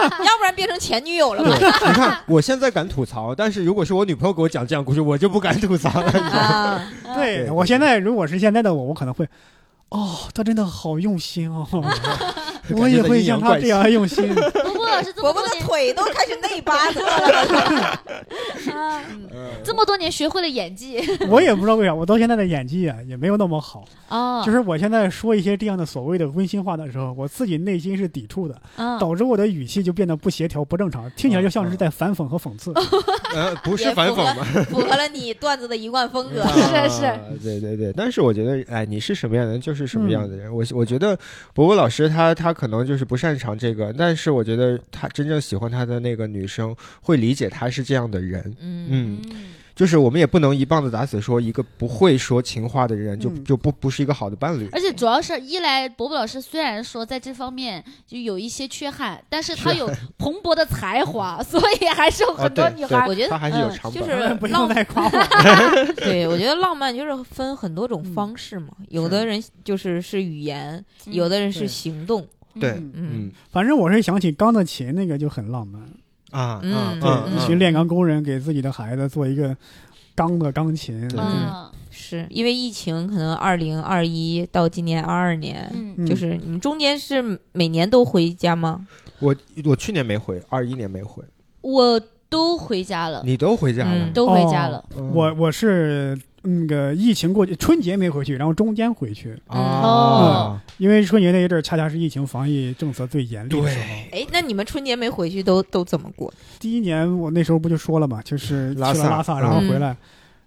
Speaker 4: (laughs)
Speaker 2: 要不然变成前女友了
Speaker 4: 对，
Speaker 2: 吧？
Speaker 4: 你看我现在敢吐槽，但是如果是我女朋友给我讲这样故事，我就不敢吐槽了。
Speaker 1: 对我现在如果是现在的我，我可能会，哦，他真的好用心哦，我也会像他这样 (laughs) 用心。
Speaker 3: 伯伯老师这
Speaker 2: 伯伯的腿都开始内八字了。(laughs)
Speaker 3: 这么多年学会了演技
Speaker 1: 我也不知道为啥，我到现在的演技啊也没有那么好。
Speaker 3: 哦，
Speaker 1: 就是我现在说一些这样的所谓的温馨话的时候，我自己内心是抵触的，
Speaker 3: 嗯
Speaker 1: 导致我的语气就变得不协调、不正常，听起来就像是在反讽和讽刺。(laughs)
Speaker 4: 呃，不是反讽吗？
Speaker 2: 符合了你段子的一贯风格。
Speaker 3: 是是
Speaker 4: 啊对对对。但是我觉得，哎，你是什么样的人就是什么样的人。我我觉得伯伯老师他他可能就是不擅长这个，但是我觉得他真正喜欢他的那个女生会理解他是这样的人。
Speaker 2: 嗯
Speaker 4: 就是我们也不能一棒子打死说一个不会说情话的人就
Speaker 1: 嗯
Speaker 4: 就不不是一个好的伴侣。
Speaker 3: 而且主要是一来，伯伯老师虽然说在这方面就有一些缺憾，但是他有蓬勃的才华，(laughs) 所以还是有很多女孩
Speaker 2: 我觉得
Speaker 4: 他还是有
Speaker 3: 嗯
Speaker 4: 长板。
Speaker 2: 就是
Speaker 1: 不用再夸我。(laughs)
Speaker 2: 对，我觉得浪漫就是分很多种方式嘛，有的人就是是语言，有的人是行动。
Speaker 4: 对，
Speaker 3: 嗯
Speaker 1: 反正我是想起钢的琴那个就很浪漫，
Speaker 4: 啊
Speaker 2: 嗯
Speaker 4: 啊
Speaker 1: 一群炼钢工人给自己的孩子做一个钢的钢琴，
Speaker 4: 对。
Speaker 3: 嗯。
Speaker 2: 是因为疫情，可能二零二一到今年二二年，就是你们中间是每年都回家吗？
Speaker 4: 我我去年没回，二一年没回，
Speaker 3: 我都回家了，
Speaker 4: 你都回家了？
Speaker 2: 嗯，
Speaker 3: 都回家了。
Speaker 4: 嗯
Speaker 1: 我我是那个疫情过去，春节没回去，然后中间回去，
Speaker 3: 哦
Speaker 4: 啊，
Speaker 1: 因为春节那一阵儿恰恰是疫情防疫政策最严厉的时候。
Speaker 4: 对，
Speaker 2: 哎，那你们春节没回去都都怎么过？
Speaker 1: 第一年我那时候不就说了嘛，就是去
Speaker 4: 拉萨
Speaker 1: 了拉萨，然后
Speaker 2: 嗯
Speaker 1: 回来。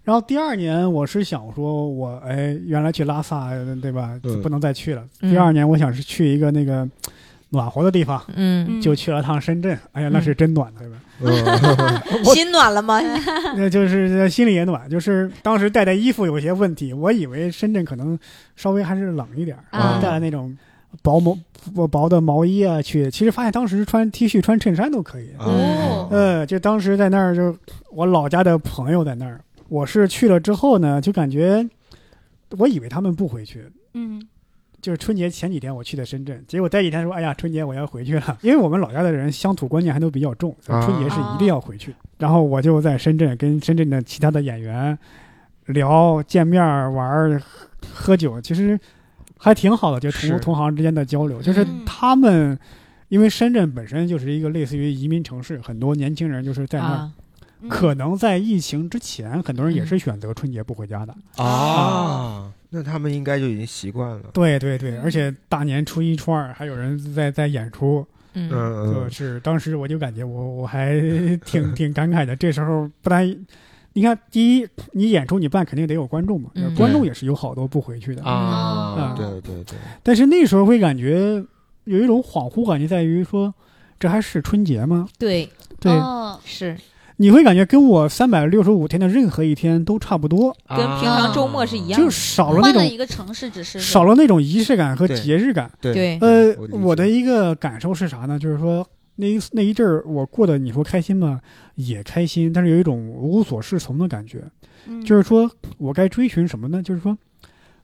Speaker 1: 然后第二年我是想说我，哎，原来去拉萨对吧，
Speaker 4: 嗯
Speaker 1: 不能再去了。
Speaker 2: 嗯
Speaker 1: 第二年我想是去一个那个暖和的地方，
Speaker 2: 嗯，
Speaker 3: 嗯
Speaker 1: 就去了趟深圳。哎呀，那是真暖，对吧？
Speaker 4: 嗯 (laughs)
Speaker 2: 心暖了吗？(laughs)
Speaker 1: 那就是心里也暖，就是当时带的衣服有些问题，我以为深圳可能稍微还是冷一点儿，
Speaker 3: 啊
Speaker 1: 带了那种薄毛薄薄的毛衣啊去，其实发现当时穿 T 恤、穿衬衫都可以。
Speaker 3: 哦
Speaker 1: 呃，就当时在那儿，就我老家的朋友在那儿，我是去了之后呢，就感觉我以为他们不回去。
Speaker 3: 嗯
Speaker 1: 就是春节前几天我去的深圳，结果待几天说，哎呀，春节我要回去了，因为我们老家的人乡土观念还都比较重，所以春节是一定要回去。然后我就在深圳跟深圳的其他的演员聊、见面、玩、喝喝酒，其实还挺好的，就同同行之间的交流，就是
Speaker 3: 嗯
Speaker 1: 他们。因为深圳本身就是一个类似于移民城市，很多年轻人就是在那儿。
Speaker 2: 啊，
Speaker 3: 嗯
Speaker 1: 可能在疫情之前，很多人也是选择春节不回家的。
Speaker 4: 啊，那他们应该就已经习惯了。
Speaker 1: 对对对，而且大年初一、初二还有人在在演出，
Speaker 2: 嗯
Speaker 1: 就是当时我就感觉我我还挺挺感慨的。这时候不但，你看，第一，你演出你办肯定得有观众嘛，
Speaker 2: 嗯
Speaker 1: 观众也是有好多不回去的。
Speaker 4: 啊，
Speaker 1: 嗯
Speaker 4: 对对对，
Speaker 1: 但是那时候会感觉有一种恍惚感，觉在于说，这还是春节吗？
Speaker 2: 对，
Speaker 1: 对，
Speaker 3: 哦
Speaker 2: 是
Speaker 1: 你会感觉跟我三百六十五天的任何一天都差不多，
Speaker 2: 跟平常周末是一样
Speaker 1: 就
Speaker 2: 的。
Speaker 1: 少了那种
Speaker 3: 换了一个城市，只是
Speaker 1: 少了那种仪式感和节日感。
Speaker 4: 对
Speaker 2: 对
Speaker 1: 呃
Speaker 4: 我
Speaker 1: 的一个感受是啥呢？就是说那一那一阵儿我过得，你说开心吗？也开心，但是有一种无所适从的感觉。
Speaker 3: 嗯
Speaker 1: 就是说我该追寻什么呢？就是说，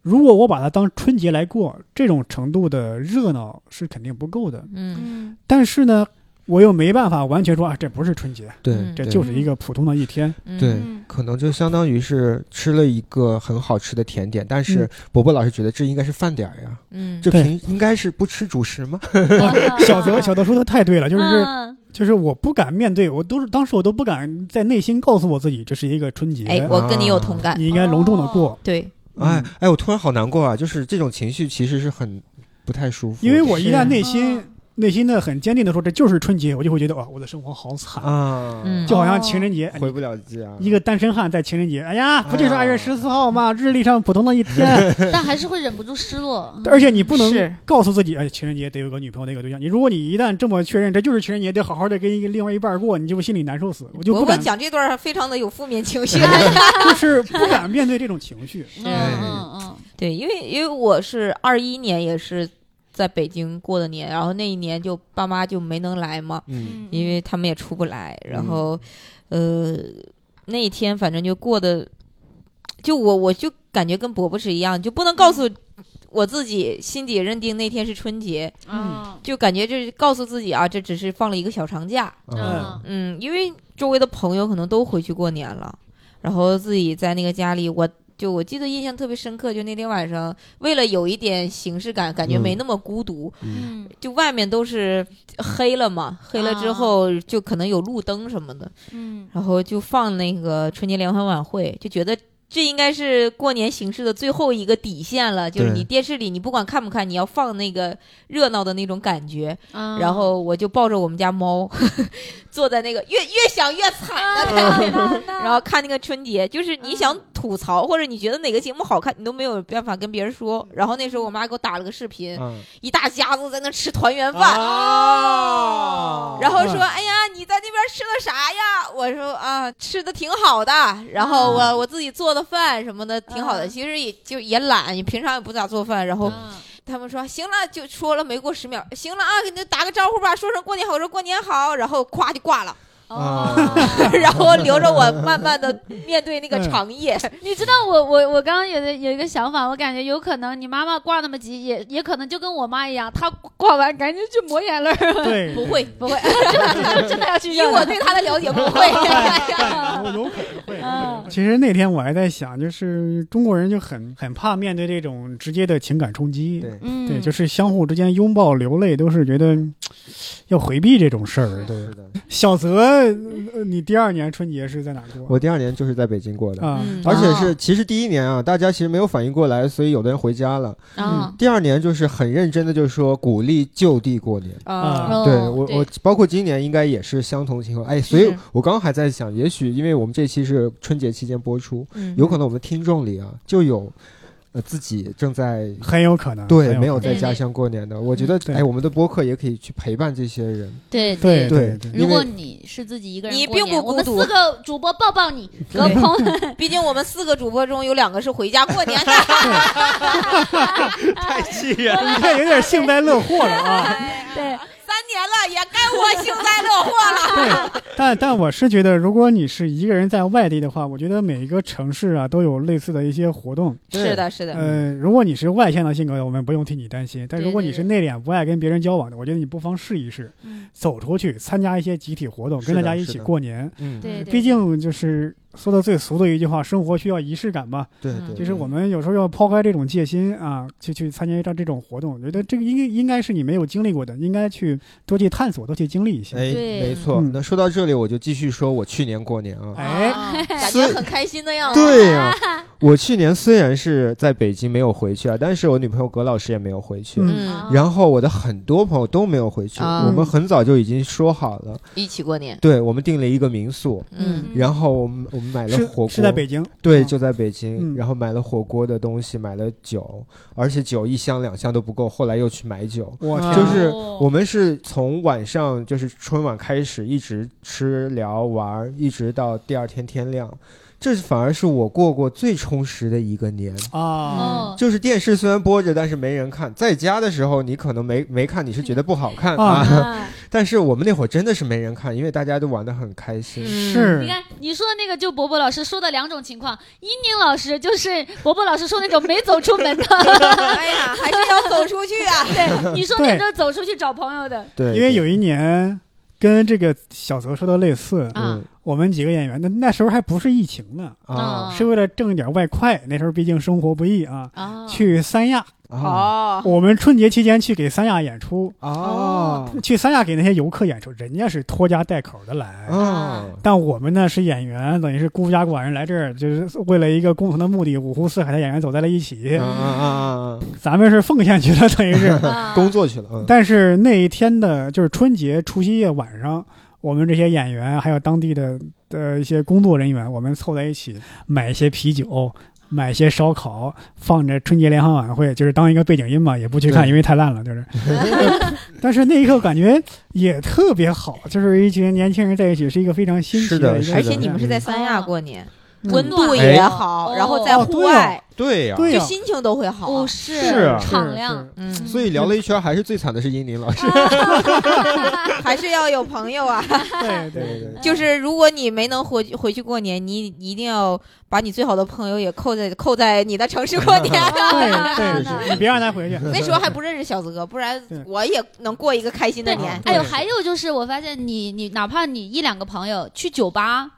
Speaker 1: 如果我把它当春节来过，这种程度的热闹是肯定不够的。
Speaker 2: 嗯
Speaker 3: 嗯
Speaker 1: 但是呢，我又没办法完全说啊，这不是春节，
Speaker 4: 对
Speaker 1: 这就是一个普通的一天。
Speaker 2: 嗯。
Speaker 4: 对
Speaker 3: 嗯
Speaker 4: 可能就相当于是吃了一个很好吃的甜点，但是伯伯老师觉得这应该是饭点儿呀，
Speaker 2: 嗯，
Speaker 4: 这平应该是不吃主食吗？(laughs)
Speaker 1: 小泽小泽说的太对了，就是、
Speaker 3: 嗯。
Speaker 1: 就是我不敢面对，我都是当时我都不敢在内心告诉我自己这是一个春节，
Speaker 2: 哎，我跟你有同感。
Speaker 1: 你应该隆重的过。
Speaker 2: 对，
Speaker 4: 哎哎，我突然好难过啊！就是这种情绪其实是很不太舒服，
Speaker 1: 因为我一旦内心内心的很坚定的说这就是春节，我就会觉得哇，我的生活好惨，
Speaker 4: 啊，
Speaker 2: 嗯
Speaker 1: 就好像情人节，哎
Speaker 4: 回不了家，
Speaker 1: 一个单身汉在情人节，哎呀，不就是二月十四号吗？日历上普通的一天，(laughs)
Speaker 3: 但还是会忍不住失落。
Speaker 1: 而且你不能告诉自己，哎，情人节得有个女朋友，得有个对象。你如果你一旦这么确认这就是情人节，得好好的跟一个另外一半过，你就心里难受死。我就
Speaker 2: 我我
Speaker 1: 不敢，
Speaker 2: 讲这段非常的有负面情绪。(laughs) (laughs)
Speaker 1: 就是不敢面对这种情绪。
Speaker 3: 嗯嗯嗯
Speaker 2: 对，因为因为我是二一年也是在北京过的年，然后那一年就爸妈就没能来嘛，因为他们也出不来，然后，呃，那一天反正就过的，就我我就感觉跟伯伯是一样，就不能告诉我自己心底认定那天是春节，
Speaker 3: 嗯。
Speaker 2: 就感觉就是告诉自己啊，这只是放了一个小长假，
Speaker 3: 嗯。
Speaker 2: 嗯，因为周围的朋友可能都回去过年了，然后自己在那个家里，我就我记得印象特别深刻，就那天晚上，为了有一点形式感，感觉没那么孤独，
Speaker 3: 嗯。
Speaker 2: 就外面都是黑了嘛，黑了之后就可能有路灯什么的，
Speaker 3: 嗯。
Speaker 2: 然后就放那个春节联欢晚会，就觉得。这应该是过年形式的最后一个底线了，就是你电视里你不管看不看，你要放那个热闹的那种感觉。
Speaker 3: 嗯，
Speaker 2: 然后我就抱着我们家猫，(laughs) 坐在那个越越想越惨的感觉，然后看那个春节，就是你想吐槽或者你觉得哪个节目好看，你都没有办法跟别人说。然后那时候我妈给我打了个视频，
Speaker 4: 嗯
Speaker 2: 一大家子在那吃团圆饭。
Speaker 4: 啊
Speaker 2: 然后说：“哎呀，你在那边吃的啥呀？”我说：“啊，吃的挺好的。然后我我自己做的饭什么的挺好的。
Speaker 3: 嗯
Speaker 2: 其实也就也懒，你平常也不咋做饭。然后
Speaker 3: 嗯
Speaker 2: 他们说行了，就说了没过十秒，行了啊，给你打个招呼吧，说声过年好，说过年好，然后咵就挂了。
Speaker 3: 哦，(laughs)
Speaker 2: 然后留着我慢慢的面对那个
Speaker 1: 嗯。
Speaker 2: 长夜。(laughs)
Speaker 3: 你知道我我我刚刚有的有一个想法，我感觉有可能你妈妈挂那么急，也也可能就跟我妈一样，她挂完赶紧去抹眼泪儿。
Speaker 1: 对，(laughs)
Speaker 2: 不会，
Speaker 3: 不会，真的真的要去
Speaker 2: 以我对她的了解，不会。
Speaker 1: 对，有有可能会。
Speaker 3: 嗯。
Speaker 1: 其实那天我还在想，就是中国人就很很怕面对这种直接的情感冲击，
Speaker 4: 对。
Speaker 3: 嗯，
Speaker 1: 对，就是相互之间拥抱流泪，都是觉得嘖要回避这种事儿。对，小泽，呃你第二年春节是在哪过？
Speaker 4: 我第二年就是在北京过的。而且
Speaker 3: 哦
Speaker 4: 是，其实第一年啊，大家其实没有反应过来，所以有的人回家了。
Speaker 3: 嗯，
Speaker 4: 第二年就是很认真的，就是说鼓励就地过年。
Speaker 1: 啊
Speaker 3: 哦
Speaker 4: 对我，我包括今年应该也是相同情况。哎，所以我刚刚还在想，也许因为我们这期是春节期间播出，
Speaker 2: 嗯
Speaker 4: 有可能我们听众里啊就有呃自己正在
Speaker 1: 很有可能，
Speaker 4: 对没有在家乡过年的。我觉得哎，我们的播客也可以去陪伴这些人。
Speaker 3: 对
Speaker 1: 对
Speaker 4: 对
Speaker 1: 对，
Speaker 3: 如果你是自己一个人
Speaker 2: 你并不
Speaker 3: 我们
Speaker 2: 孤独
Speaker 3: 四个主播抱抱你，隔
Speaker 2: 对
Speaker 3: 空。(laughs)
Speaker 2: 毕竟我们四个主播中有两个是回家过年的。(laughs)
Speaker 4: 太气人
Speaker 1: 你看有点幸灾乐祸了啊。(laughs)
Speaker 3: 对，
Speaker 2: 三年了，也该我幸灾乐祸了。
Speaker 1: 对，但但我是觉得，如果你是一个人在外地的话，我觉得每一个城市啊都有类似的一些活动。
Speaker 2: 是的，是的，
Speaker 1: 呃，如果你是外向的性格，我们不用替你担心；但如果你是内敛、不爱跟别人交往的，我觉得你不妨试一试，
Speaker 3: 嗯。
Speaker 1: 走出去参加一些集体活动，跟大家一起过年。
Speaker 4: 嗯，
Speaker 3: 对对，
Speaker 1: 毕竟就是说的最俗的一句话，生活需要仪式感嘛。
Speaker 4: 对
Speaker 2: 嗯
Speaker 4: 对，
Speaker 1: 就是我们有时候要抛开这种戒心啊，去去参加一张这种活动，我觉得这个应该应该是你没有经历过的，应该去多去探索，多去经历一下。
Speaker 4: 哎，没错。
Speaker 1: 嗯
Speaker 4: 那说到这里，我就继续说我去年过年啊。
Speaker 1: 哎，
Speaker 2: 啊感觉很开心的样子。
Speaker 4: 对呀、我去年虽然是在北京没有回去啊，但是我女朋友葛老师也没有回去。然后我的很多朋友都没有回去，
Speaker 2: 啊
Speaker 4: 我们很早就已经说好了，
Speaker 2: 一起过年。
Speaker 4: 对我们订了一个民宿，
Speaker 2: 嗯
Speaker 4: 然后我们我们买了火锅，
Speaker 1: 是在北京，
Speaker 4: 对，
Speaker 1: 啊
Speaker 4: 就在北京，
Speaker 1: 嗯。
Speaker 4: 然后买了火锅的东西，买了酒，而且酒一箱两箱都不够，后来又去买酒。
Speaker 1: 我。天啊，
Speaker 4: 就是
Speaker 3: 哦。
Speaker 4: 我们是从晚上就是春晚开始，一直吃聊玩，一直到第二天天亮，这反而是我过过最充实的一个年。
Speaker 1: 啊，
Speaker 3: 哦，
Speaker 4: 就是电视虽然播着，但是没人看。在家的时候，你可能没没看，你是觉得不好看
Speaker 1: 啊 (laughs)
Speaker 4: 但是我们那会儿真的是没人看，因为大家都玩的很开心。
Speaker 2: 嗯
Speaker 1: 是
Speaker 3: 你看，你说的那个就伯伯老师说的两种情况，英宁老师就是伯伯老师说那种没走出门的，(laughs)
Speaker 2: 哎呀，还是要走出去啊！(laughs)
Speaker 3: 对，你说那种走出去找朋友的
Speaker 4: 对，
Speaker 1: 因为有一年跟这个小泽说的类似，
Speaker 3: 啊
Speaker 4: 嗯
Speaker 1: 我们几个演员，那那时候还不是疫情呢，
Speaker 4: 啊
Speaker 1: 是为了挣一点外快，那时候毕竟生活不易啊，
Speaker 3: 啊，
Speaker 1: 去三亚，
Speaker 4: 啊
Speaker 2: 哦，
Speaker 1: 我们春节期间去给三亚演出，
Speaker 4: 啊
Speaker 1: 去三亚给那些游客演出，人家是拖家带口的来。
Speaker 4: 啊！
Speaker 1: 但我们呢是演员，等于是孤家寡人来这儿，就是为了一个共同的目的，五湖四海的演员走在了一起。
Speaker 4: 啊啊啊啊！
Speaker 1: 咱们是奉献去了，等于是。(laughs)
Speaker 3: 啊
Speaker 4: 工作去了，嗯，
Speaker 1: 但是那一天的，就是春节除夕夜晚上，我们这些演员还有当地的的一些工作人员，我们凑在一起买一些啤酒。买一些烧烤，放着春节联欢晚会，就是当一个背景音嘛，也不去看，因为太烂了，就是。(laughs) 但是那一刻感觉也特别好，就是一群年轻人在一起，是一个非常新奇
Speaker 4: 是的
Speaker 1: 一个
Speaker 2: 而且你们是在三亚过年，
Speaker 1: 嗯
Speaker 2: 温度
Speaker 3: 哎
Speaker 2: 也好，
Speaker 3: 哦
Speaker 2: 然后在户
Speaker 1: 哦对啊
Speaker 2: 外，
Speaker 4: 对呀。
Speaker 1: 对呀、
Speaker 2: 就心情都会好。
Speaker 3: 是
Speaker 4: 是啊
Speaker 3: 敞亮，
Speaker 2: 嗯，
Speaker 4: 所以聊了一圈，还是最惨的是英林老师。(laughs)
Speaker 2: 还是要有朋友啊。(laughs) (laughs)
Speaker 1: 对对对对，
Speaker 2: 就是如果你没能回回去过年，你一定要把你最好的朋友也扣在扣在你的城市过年。
Speaker 1: 对对对，你别让他回去。
Speaker 2: 那时候还不认识小泽，不然我也能过一个开心的年。
Speaker 3: 哎呦，还有就是，我发现你你哪怕你一两个朋友去酒吧，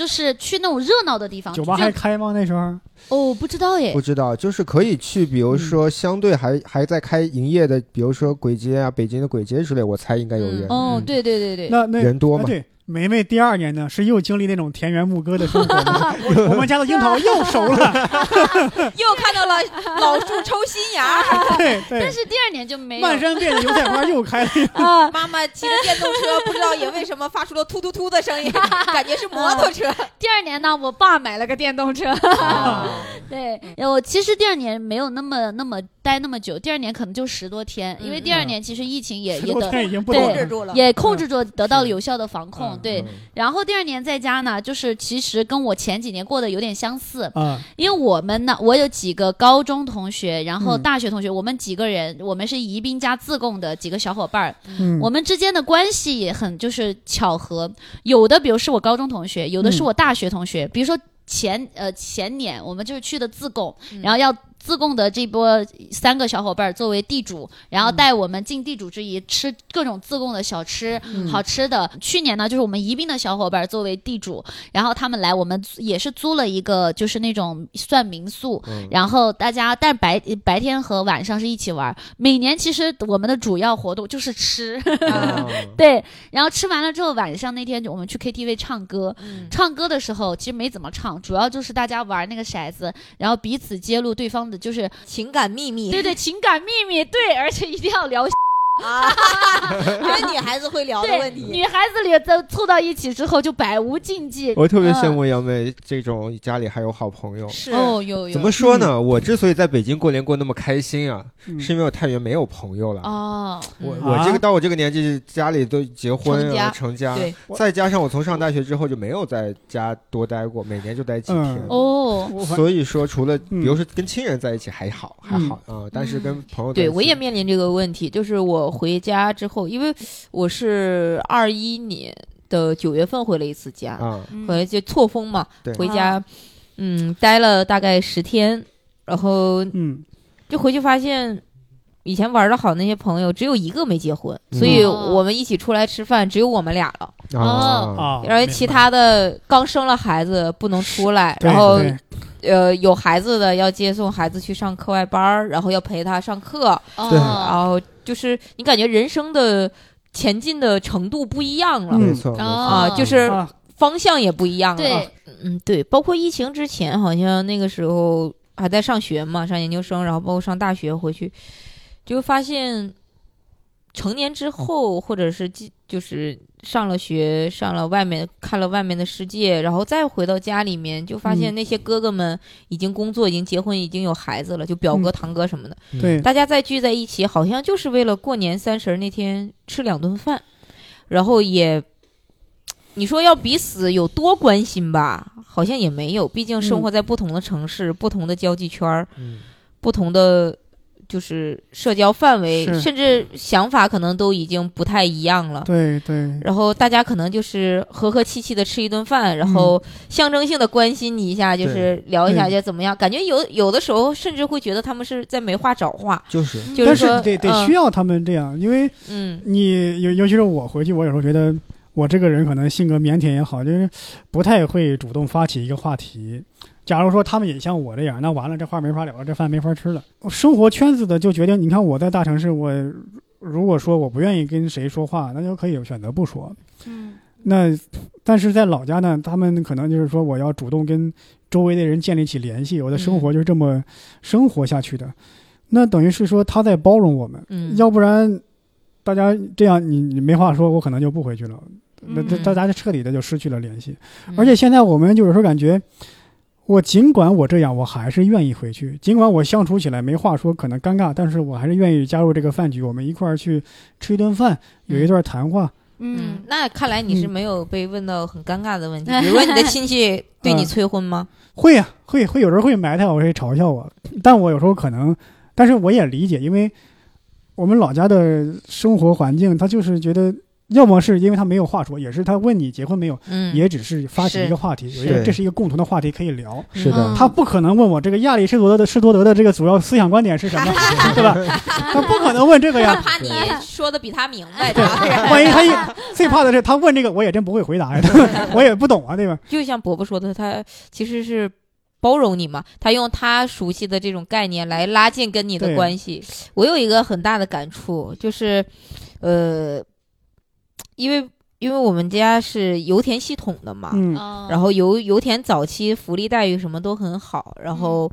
Speaker 3: 就是去那种热闹的地方，
Speaker 1: 酒吧还开吗？那时候？
Speaker 3: 哦不知道耶。
Speaker 4: 不，知道，就是可以去，比如说相对还还在开营业的，比如说簋街啊、北京的簋街之类，我猜应该有人。
Speaker 3: 哦
Speaker 4: 嗯，
Speaker 3: 对对对对，
Speaker 1: 那那
Speaker 4: 人多嘛。
Speaker 1: 啊对，梅梅第二年呢是又经历那种田园牧歌的生活，(laughs) 我们家的樱桃又熟了。(laughs)
Speaker 2: 又看到了老树抽新芽，(laughs)
Speaker 1: 对对
Speaker 3: 但，是第二年就没有
Speaker 1: 漫山遍野油菜花又开了。
Speaker 3: 啊，
Speaker 2: 妈妈骑着电动车，不知道也为什么发出了突突突的声音，感觉是摩托车。
Speaker 3: 第二年呢，我爸买了个电动车，
Speaker 4: 啊
Speaker 3: 对，我其实第二年没有那么那么带待那么久，第二年可能就十多天，因为第二
Speaker 1: 嗯
Speaker 3: 年其实疫情也也得
Speaker 2: 控制住了，
Speaker 3: 也控制住，得到了有效的防控。
Speaker 1: 嗯
Speaker 3: 对，然后第二年在家呢，就是其实跟我前几年过得有点相似，
Speaker 1: 啊，
Speaker 3: 因为我们呢，我有几个高中同学，然后
Speaker 1: 嗯。
Speaker 3: 大学同学，我们几个人，我们是宜宾加自贡的几个小伙伴儿，
Speaker 1: 嗯，
Speaker 3: 我们之间的关系也很就是巧合，有的比如是我高中同学，有的是
Speaker 1: 嗯。
Speaker 3: 我大学同学，比如说前呃前年我们就是去的自贡，
Speaker 2: 嗯。
Speaker 3: 然后要。自贡的这波三个小伙伴儿作为地主，然后带我们尽地主之谊，吃各种自贡的小吃，
Speaker 2: 嗯
Speaker 3: 好吃的。去年呢，就是我们宜宾的小伙伴儿作为地主，然后他们来，我们也是租了一个就是那种算民宿，
Speaker 4: 嗯
Speaker 3: 然后大家但白白天和晚上是一起玩儿。每年其实我们的主要活动就是吃，
Speaker 2: 啊 (laughs)
Speaker 3: 对，然后吃完了之后，晚上那天我们去 KTV 唱歌。
Speaker 2: 嗯
Speaker 3: 唱歌的时候其实没怎么唱，主要就是大家玩那个骰子，然后彼此揭露对方就是
Speaker 2: 情感秘密，
Speaker 3: 对对情感秘密，对，而且一定要聊
Speaker 2: 啊，(laughs) 因为女孩子会聊的问题，
Speaker 3: 女孩子里都凑到一起之后就百无禁忌。
Speaker 4: 我特别羡
Speaker 3: 嗯
Speaker 4: 慕杨梅这种家里还有好朋友。
Speaker 2: 是
Speaker 3: 哦，有有
Speaker 4: 怎么说呢？我之所以在北京过年过那么开心啊，
Speaker 1: 嗯。
Speaker 4: 是因为我太原没有朋友了。
Speaker 3: 哦，
Speaker 4: 我我这个到我这个年纪，家里都结婚
Speaker 2: 成家
Speaker 4: 成家，
Speaker 2: 对，
Speaker 4: 再加上我从上大学之后就没有在家多待过，每年就待几天。
Speaker 1: 嗯。
Speaker 3: 哦，
Speaker 4: 所以说，除了比
Speaker 1: 嗯
Speaker 4: 如说跟亲人在一起还好还好啊，但是跟朋友在一起
Speaker 2: 对我也面临这个问题，就是我回家之后，因为我是二一年的九月份回了一次家，
Speaker 4: 啊，
Speaker 3: 嗯
Speaker 2: 回来就错峰嘛，回家，嗯，待了大概十天，然后
Speaker 1: 嗯。
Speaker 2: 就回去发现。以前玩的好那些朋友，只有一个没结婚，
Speaker 4: 嗯。
Speaker 2: 所以
Speaker 3: 哦。
Speaker 2: 我们一起出来吃饭，只有我们俩了。
Speaker 3: 哦。
Speaker 4: 啊，
Speaker 1: 啊，
Speaker 2: 然后其他的刚生了孩子不能出来，然后呃有孩子的要接送孩子去上课外班，然后要陪他上课，
Speaker 3: 哦。
Speaker 4: 对。
Speaker 2: 然后就是你感觉人生的前进的程度不一样了、
Speaker 1: 嗯
Speaker 4: 没错
Speaker 2: 啊，
Speaker 3: 哦
Speaker 2: 就是
Speaker 1: 啊，
Speaker 2: 方向也不一样了。
Speaker 3: 对，
Speaker 2: 嗯，对，包括疫情之前，好像那个时候还在上学嘛，上研究生，然后包括上大学回去，就发现成年之后，或者是进就是上了学，上了外面看了外面的世界，然后再回到家里面，就发现
Speaker 1: 嗯。
Speaker 2: 那些哥哥们已经工作，已经结婚，已经有孩子了，就表哥、
Speaker 1: 嗯。
Speaker 2: 堂哥什么的，
Speaker 1: 对，
Speaker 2: 大家再聚在一起，好像就是为了过年三十那天吃两顿饭，然后也，你说要彼此有多关心吧，好像也没有，毕竟生活在不同的城市、不同的交际圈儿、
Speaker 4: 嗯。
Speaker 2: 不同的就是社交范围，甚至想法可能都已经不太一样了。
Speaker 1: 对对，
Speaker 2: 然后大家可能就是和和气气的吃一顿饭，然后象征性的关心你一下，就是聊一下
Speaker 1: 对
Speaker 2: 就怎么样。感觉有有的时候甚至会觉得他们是在没话找话，
Speaker 4: 就是
Speaker 1: 但
Speaker 2: 就是说
Speaker 1: 是得得
Speaker 2: 嗯
Speaker 1: 需要他们这样，因为
Speaker 2: 嗯
Speaker 1: 你尤尤其是我回去，我有时候觉得我这个人可能性格腼腆也好，就是不太会主动发起一个话题。假如说他们也像我这样，那完了，这话没法聊了，这饭没法吃了。生活圈子的就决定，你看我在大城市，我如果说我不愿意跟谁说话，那就可以选择不说。
Speaker 3: 嗯
Speaker 1: 那但是在老家呢，他们可能就是说我要主动跟周围的人建立起联系，我的生活就是这么生活下去的。那等于是说他在包容我们，
Speaker 2: 嗯，
Speaker 1: 要不然大家这样你你没话说，我可能就不回去了。那大家就彻底的就失去了联系。
Speaker 2: 嗯
Speaker 1: 而且现在我们就是说感觉。我尽管我这样，我还是愿意回去。尽管我相处起来没话说，可能尴尬，但是我还是愿意加入这个饭局，我们一块儿去吃一顿饭，有一段谈话。
Speaker 2: 嗯
Speaker 3: 嗯，
Speaker 2: 那看来你是
Speaker 1: 嗯
Speaker 2: 没有被问到很尴尬的问题，比如说你的亲戚对你
Speaker 1: 嗯
Speaker 2: 催婚吗？
Speaker 1: 会呀、会会有时候会埋汰我，会嘲笑我，但我有时候可能，但是我也理解，因为我们老家的生活环境，他就是觉得，要么是因为他没有话说，也是他问你结婚没有，
Speaker 2: 嗯，
Speaker 1: 也只是发起一个话题，有一
Speaker 4: 是
Speaker 1: 个这是一个共同的话题可以聊。
Speaker 4: 是的
Speaker 3: 嗯，
Speaker 1: 他不可能问我这个亚里士多德的士多德的这个主要思想观点是什么，(laughs) 对吧？他不可能问这个呀。
Speaker 2: 他怕你说的比他明白，主要是
Speaker 1: 万一他一最怕的是他问这个，我也真不会回答呀，(laughs) 我也不懂啊，对吧？
Speaker 2: 就像伯伯说的，他其实是包容你嘛，他用他熟悉的这种概念来拉近跟你的关系。我有一个很大的感触，就是，呃，因为因为我们家是油田系统的嘛，然后油油田早期福利待遇什么都很好，然后。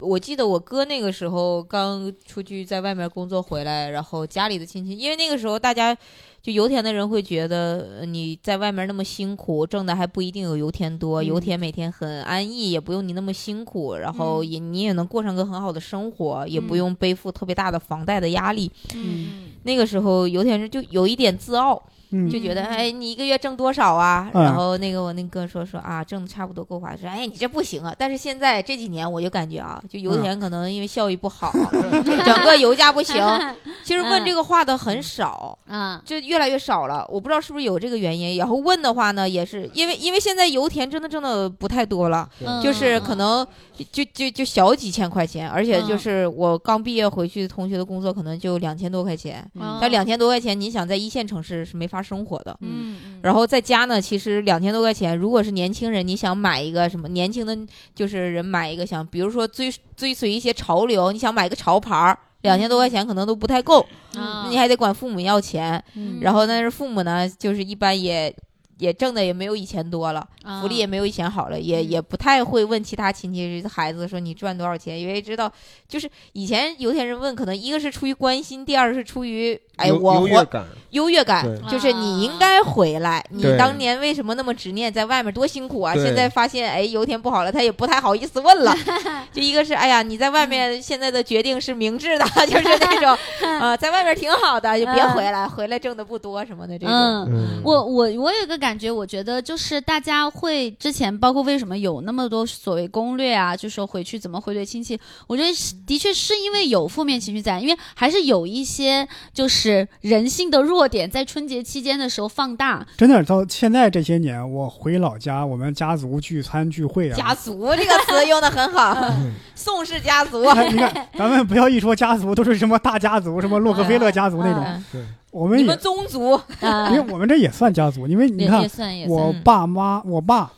Speaker 2: 我记得我哥那个时候刚出去在外面工作回来，然后家里的亲戚，因为那个时候大家就油田的人会觉得呃你在外面那么辛苦，挣的还不一定有油田多，
Speaker 1: 嗯。
Speaker 2: 油田每天很安逸，也不用你那么辛苦，然后
Speaker 3: 嗯。
Speaker 2: 也你也能过上个很好的生活，也不
Speaker 3: 嗯。
Speaker 2: 用背负特别大的房贷的压力。
Speaker 3: 嗯。
Speaker 2: 那个时候油田人就有一点自傲，
Speaker 1: 嗯
Speaker 2: 就觉得
Speaker 3: 嗯
Speaker 2: 哎，你一个月挣多少啊？
Speaker 1: 嗯
Speaker 2: 然后那个我那哥说说啊，挣的差不多够花。说哎，你这不行啊。但是现在这几年我就感觉啊，就油田可能因为效益不好，(laughs) 整个油价不行。(laughs) 其实问这个话的很少。
Speaker 3: 啊，
Speaker 2: 就越来越少了，我不知道是不是有这个原因。然后问的话呢，也是因为因为现在油田真的挣的不太多了，
Speaker 3: 嗯
Speaker 2: 就是可能就就就小几千块钱，而且就
Speaker 3: 嗯
Speaker 2: 是我刚毕业回去同学的工作可能就两千多块钱，
Speaker 3: 嗯
Speaker 2: 但两千多块钱，你想在一线城市是没法生活的。然后在家呢，其实两千多块钱，如果是年轻人，你想买一个什么年轻的，就是人买一个想，比如说追追随一些潮流，你想买个潮牌儿，两千多块钱可能都不太够，
Speaker 3: 啊
Speaker 2: 你还得管父母要钱。
Speaker 3: 嗯。
Speaker 2: 然后但是父母呢，就是一般也也挣的也没有以前多了，
Speaker 3: 啊。
Speaker 2: 福利也没有以前好了，也
Speaker 3: 嗯。
Speaker 2: 也不太会问其他亲戚孩子说你赚多少钱，因为知道就是以前有些人问，可能一个是出于关心，第二是出于哎
Speaker 4: 我
Speaker 2: 我活
Speaker 4: 优越感，
Speaker 2: 优越感，就是你应该回来。你当年为什么那么执念，在外面多辛苦啊？现在发现哎油田不好了，他也不太好意思问了。(laughs) 就一个是哎呀，你在外面现在的决定是明智的，(laughs) 就是那种 (laughs) 呃，在外面挺好的，就别回来，回来挣的不多什么的这种。
Speaker 3: 我我我有一个感觉，我觉得就是大家会之前包括为什么有那么多所谓攻略啊，就说回去怎么回怼亲戚，我觉得的确是因为有负面情绪在，因为还是有一些就是人性的弱点在春节期间的时候放大。
Speaker 1: 真的到现在这些年，我回老家，我们家族聚餐聚会啊。
Speaker 2: 家
Speaker 1: 啊，
Speaker 2: 族这个词用的很好，(laughs) 宋氏家族。
Speaker 1: 哎你看，咱们不要一说家族都是什么大家族，什么洛克菲勒家族那种，
Speaker 2: 嗯。
Speaker 1: 我们也
Speaker 2: 你们，宗族，
Speaker 3: 啊
Speaker 1: 因为我们这也算家族，因为你看我
Speaker 2: 嗯
Speaker 1: 爸妈，我爸。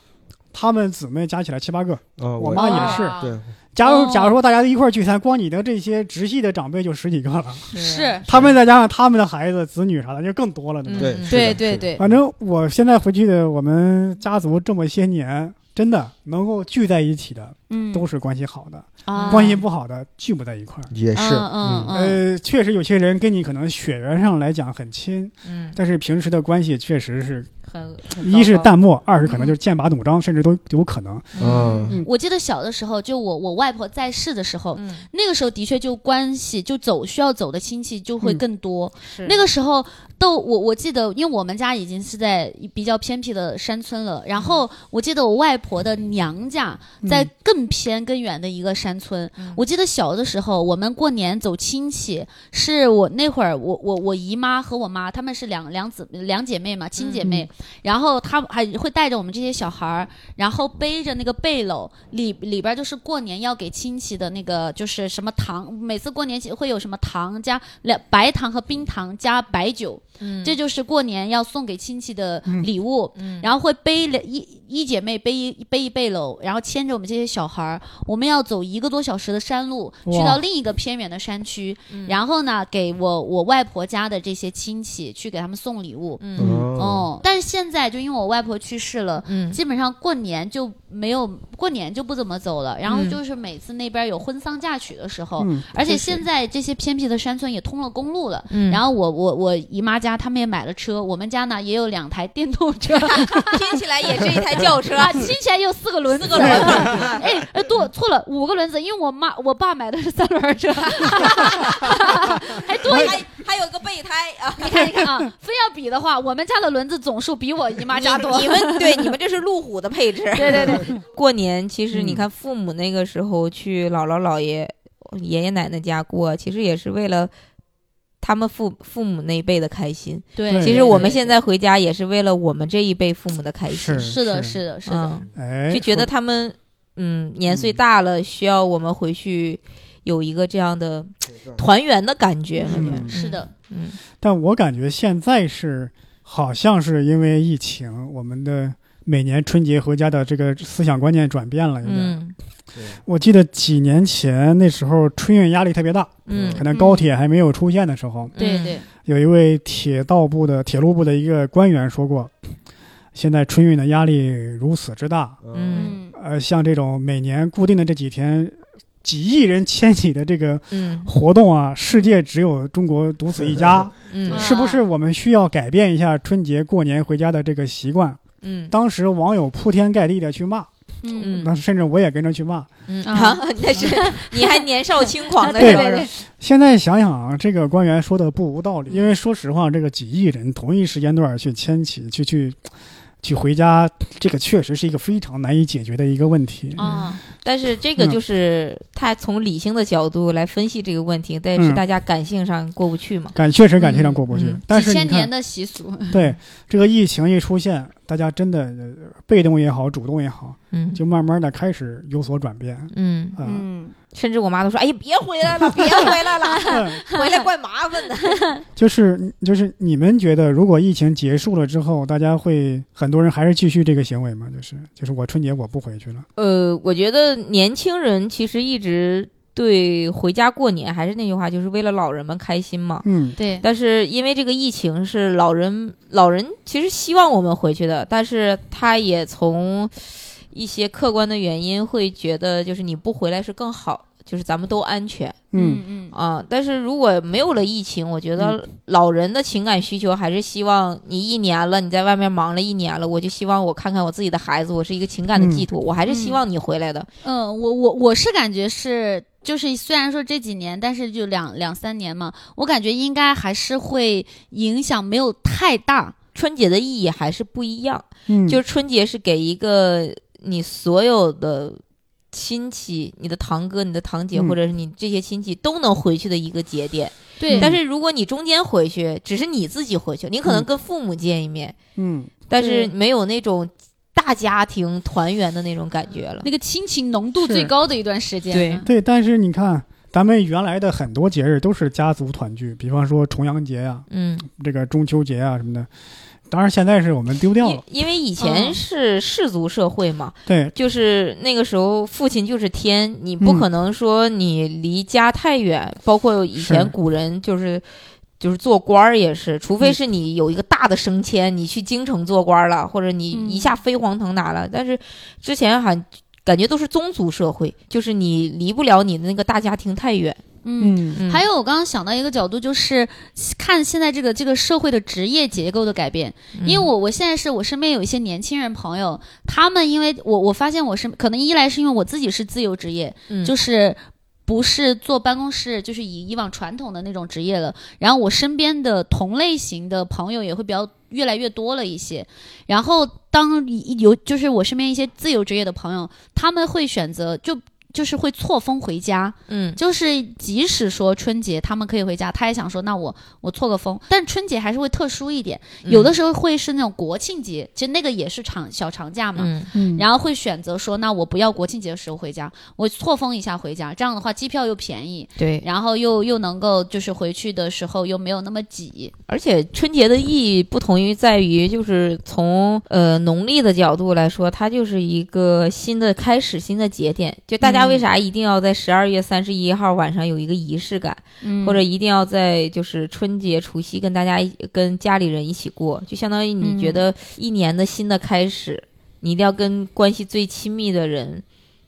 Speaker 1: 他们姊妹加起来七八个，
Speaker 4: 啊，
Speaker 1: 我妈也是。
Speaker 3: 哦
Speaker 4: 对，
Speaker 1: 假如
Speaker 3: 哦。
Speaker 1: 假如说大家一块儿聚餐，光你的这些直系的长辈就十几个了，
Speaker 3: 是，
Speaker 1: 他们再加上他们的孩子、子女啥的，就更多了，对
Speaker 4: 对
Speaker 3: 对对，
Speaker 1: 反正我现在回去的，我们家族这么些年，真的能够聚在一起的，
Speaker 3: 嗯，
Speaker 1: 都是关系好的，
Speaker 3: 啊。
Speaker 1: 关系不好的聚不在一块儿。
Speaker 4: 也是，
Speaker 3: 嗯
Speaker 1: 呃，确实有些人跟你可能血缘上来讲很亲，
Speaker 2: 嗯，
Speaker 1: 但是平时的关系确实是，
Speaker 2: 很
Speaker 1: 一是淡漠，二是可能就是剑拔弩张，甚至都有可能。
Speaker 4: 嗯。
Speaker 1: 嗯。
Speaker 3: 我记得小的时候，就我我外婆在世的时候，
Speaker 2: 嗯。
Speaker 3: 那个时候的确就关系就走需要走的亲戚就会
Speaker 1: 嗯。
Speaker 3: 更多。
Speaker 2: 是。
Speaker 3: 那个时候都我我记得，因为我们家已经是在比较偏僻的山村了，然后我记得我外婆的娘家在
Speaker 1: 嗯
Speaker 3: 更偏更远的一个山村。
Speaker 2: 嗯。
Speaker 3: 我记得小的时候，我们过年走亲戚，是我那会儿我我我姨妈和我妈她们是两两姊两姐妹嘛，亲姐妹，然后她还会带着我们这些小孩儿，然后背着那个背篓，里里边就是过年要给亲戚的那个就是什么糖，每次过年会有什么糖加两白糖和冰糖加白酒，
Speaker 2: 嗯。
Speaker 3: 这就是过年要送给亲戚的
Speaker 1: 嗯。
Speaker 3: 礼物。
Speaker 2: 嗯。
Speaker 3: 然后会背了一一姐妹背一背一背篓，然后牵着我们这些小孩儿，我们要走一个多小时的山路，去到另一个偏远的山区，
Speaker 2: 嗯。
Speaker 3: 然后呢，给我我外婆家的这些亲戚去给他们送礼物。
Speaker 2: 嗯。
Speaker 4: 哦，
Speaker 3: 哦，但是现在就因为我外婆去世了，
Speaker 2: 嗯。
Speaker 3: 基本上过年就没有过年就不怎么走了，然后
Speaker 2: 嗯
Speaker 3: 就是每次那边有婚丧嫁娶的时候，
Speaker 1: 嗯，
Speaker 3: 而且现在这些偏僻的山村也通了公路了。
Speaker 2: 嗯
Speaker 3: 然后我我我姨妈家他们也买了车，我们家呢也有两台电动车，(laughs)
Speaker 2: 听起来也是一台轿车，(laughs)
Speaker 3: 啊，听起来有四个轮子，
Speaker 2: 四个轮子，(laughs)
Speaker 3: 哎，呃，多错了，五个轮子，因为我妈我爸买的是三轮车，还多一。
Speaker 2: 还还有个备胎啊。
Speaker 3: 你看，你看啊，非要比的话，我们家的轮子总数比我姨妈家多。
Speaker 2: 你们对你们这是路虎的配置。
Speaker 3: 对对对，
Speaker 2: 过年其实你
Speaker 1: 嗯。
Speaker 2: 看父母那个时候去姥姥姥爷、爷爷奶奶家过，其实也是为了他们父父母那一辈的开心。
Speaker 3: 对。
Speaker 1: 对
Speaker 2: 其实我们现在回家也是为了我们这一辈父母的开心。
Speaker 1: 是。
Speaker 3: 是的，是。的，是的，
Speaker 2: 就觉得他们嗯年岁大了，需要我们回去有一个这样的团圆的感觉。感觉
Speaker 1: 嗯
Speaker 3: 是的，
Speaker 2: 嗯。
Speaker 1: 但我感觉现在是好像是因为疫情，我们的每年春节回家的这个思想观念转变了，有点。
Speaker 2: 嗯。
Speaker 1: 我记得几年前那时候春运压力特别大，
Speaker 2: 嗯。
Speaker 1: 可能高铁还没有出现的时候，
Speaker 2: 嗯。
Speaker 3: 对对，
Speaker 1: 有一位铁道部的铁路部的一个官员说过，现在春运的压力如此之大，呃，像这种每年固定的这几天，几亿人迁徙的这个
Speaker 2: 嗯。
Speaker 1: 活动啊，世界只有中国独此一家，
Speaker 2: 嗯。
Speaker 1: 是不是我们需要改变一下春节过年回家的这个习惯？
Speaker 2: 嗯。
Speaker 1: 当时网友铺天盖地的去骂，
Speaker 3: 嗯。
Speaker 2: 嗯
Speaker 1: 那甚至我也跟着去骂。
Speaker 2: 嗯。
Speaker 3: 啊。
Speaker 2: 啊，(laughs) 那是你还年少轻狂的
Speaker 1: 对
Speaker 2: 时候。
Speaker 1: 现在想想啊，这个官员说的不无道理，因为说实话，这个几亿人同一时间段去迁徙去去去回家，这个确实是一个非常难以解决的一个问题。
Speaker 3: 啊，
Speaker 2: 但是这个
Speaker 1: 嗯
Speaker 2: 就是他从理性的角度来分析这个问题，但是
Speaker 1: 嗯
Speaker 2: 大家感性上过不去嘛。
Speaker 1: 感确实感性上过不去，
Speaker 2: 嗯
Speaker 1: 但是
Speaker 3: 几千年，的习俗，
Speaker 1: 对这个疫情一出现，大家真的呃被动也好，主动也好，
Speaker 2: 嗯
Speaker 1: 就慢慢的开始有所转变
Speaker 2: 嗯，
Speaker 1: 啊。
Speaker 3: 嗯，
Speaker 2: 甚至我妈都说：“哎呀，别回来了，(laughs) 别回来了，(laughs)
Speaker 1: 嗯
Speaker 2: 回来怪麻烦的。(laughs)
Speaker 1: 就是就是你们觉得，如果疫情结束了之后，大家会很多人还是继续这个行为吗？就是就是我春节我不回去了。”
Speaker 2: 呃，我觉得年轻人其实一直对回家过年，还是那句话，就是为了老人们开心嘛。
Speaker 1: 嗯。
Speaker 3: 对，
Speaker 2: 但是因为这个疫情是老人，老人其实希望我们回去的，但是他也从一些客观的原因会觉得，就是你不回来是更好，就是咱们都安全
Speaker 1: 嗯
Speaker 3: 嗯
Speaker 2: 啊。但是如果没有了疫情，我觉得老人的情感需求还是希望你一年了，你在外面忙了一年了，我就希望我看看我自己的孩子，我是一个情感的寄托，我还是希望你回来的。
Speaker 3: 嗯，我我我是感觉是，就是虽然说这几年，但是就两两三年嘛，我感觉应该还是会影响没有太大。
Speaker 2: 春节的意义还是不一样，
Speaker 1: 嗯，
Speaker 2: 就是春节是给一个你所有的亲戚、你的堂哥、你的堂姐，
Speaker 1: 嗯
Speaker 2: 或者是你这些亲戚都能回去的一个节点。
Speaker 3: 对，
Speaker 2: 但是如果你中间回去，只是你自己回去，你可能
Speaker 1: 嗯
Speaker 2: 跟父母见一面，
Speaker 1: 嗯
Speaker 2: 但是没有那种大家庭团圆的那种感觉了。
Speaker 3: 那个亲情浓度最高的一段时间，
Speaker 2: 对
Speaker 1: 对，但是你看，咱们原来的很多节日都是家族团聚，比方说重阳节呀、
Speaker 2: 嗯，
Speaker 1: 这个中秋节啊什么的。当然，现在是我们丢掉了。
Speaker 2: 因为以前
Speaker 3: 嗯
Speaker 2: 是氏族社会嘛，
Speaker 1: 对，
Speaker 2: 就是那个时候父亲就是天，你不
Speaker 1: 嗯
Speaker 2: 可能说你离家太远，包括以前古人就是。就是做官儿也是，除非
Speaker 1: 嗯
Speaker 2: 是你有一个大的升迁，你去京城做官儿了，或者你
Speaker 3: 嗯
Speaker 2: 一下飞黄腾达了。但是之前还感觉都是宗族社会，就是你离不了你的那个大家庭太远。
Speaker 3: 嗯。还有，我刚刚想到一个角度，就是看现在这个这个社会的职业结构的改变。
Speaker 2: 嗯
Speaker 3: 因为我我现在是我身边有一些年轻人朋友，他们因为我我发现我是可能一来是因为我自己是自由职业，
Speaker 2: 嗯
Speaker 3: 就是不是坐办公室，就是以以往传统的那种职业了。然后我身边的同类型的朋友也会比较越来越多了一些。然后当有就是我身边一些自由职业的朋友，他们会选择就。就是会错峰回家，
Speaker 2: 嗯。
Speaker 3: 就是即使说春节他们可以回家，他也想说那我我错个峰，但春节还是会特殊一点，
Speaker 2: 嗯。
Speaker 3: 有的时候会是那种国庆节，其实那个也是长小长假嘛，
Speaker 2: 嗯。
Speaker 1: 嗯，
Speaker 3: 然后会选择说，那我不要国庆节的时候回家，我错峰一下回家，这样的话机票又便宜，
Speaker 2: 对，
Speaker 3: 然后又又能够就是回去的时候又没有那么挤。
Speaker 2: 而且春节的意义不同于在于，就是从呃农历的角度来说，它就是一个新的开始、新的节点。就大家为啥一定要在十二月三十一号晚上有一个仪式感，
Speaker 3: 嗯
Speaker 2: 或者一定要在就是春节除夕跟大家一跟家里人一起过，就相当于你觉得一年的新的开始，你一定要跟关系最亲密的人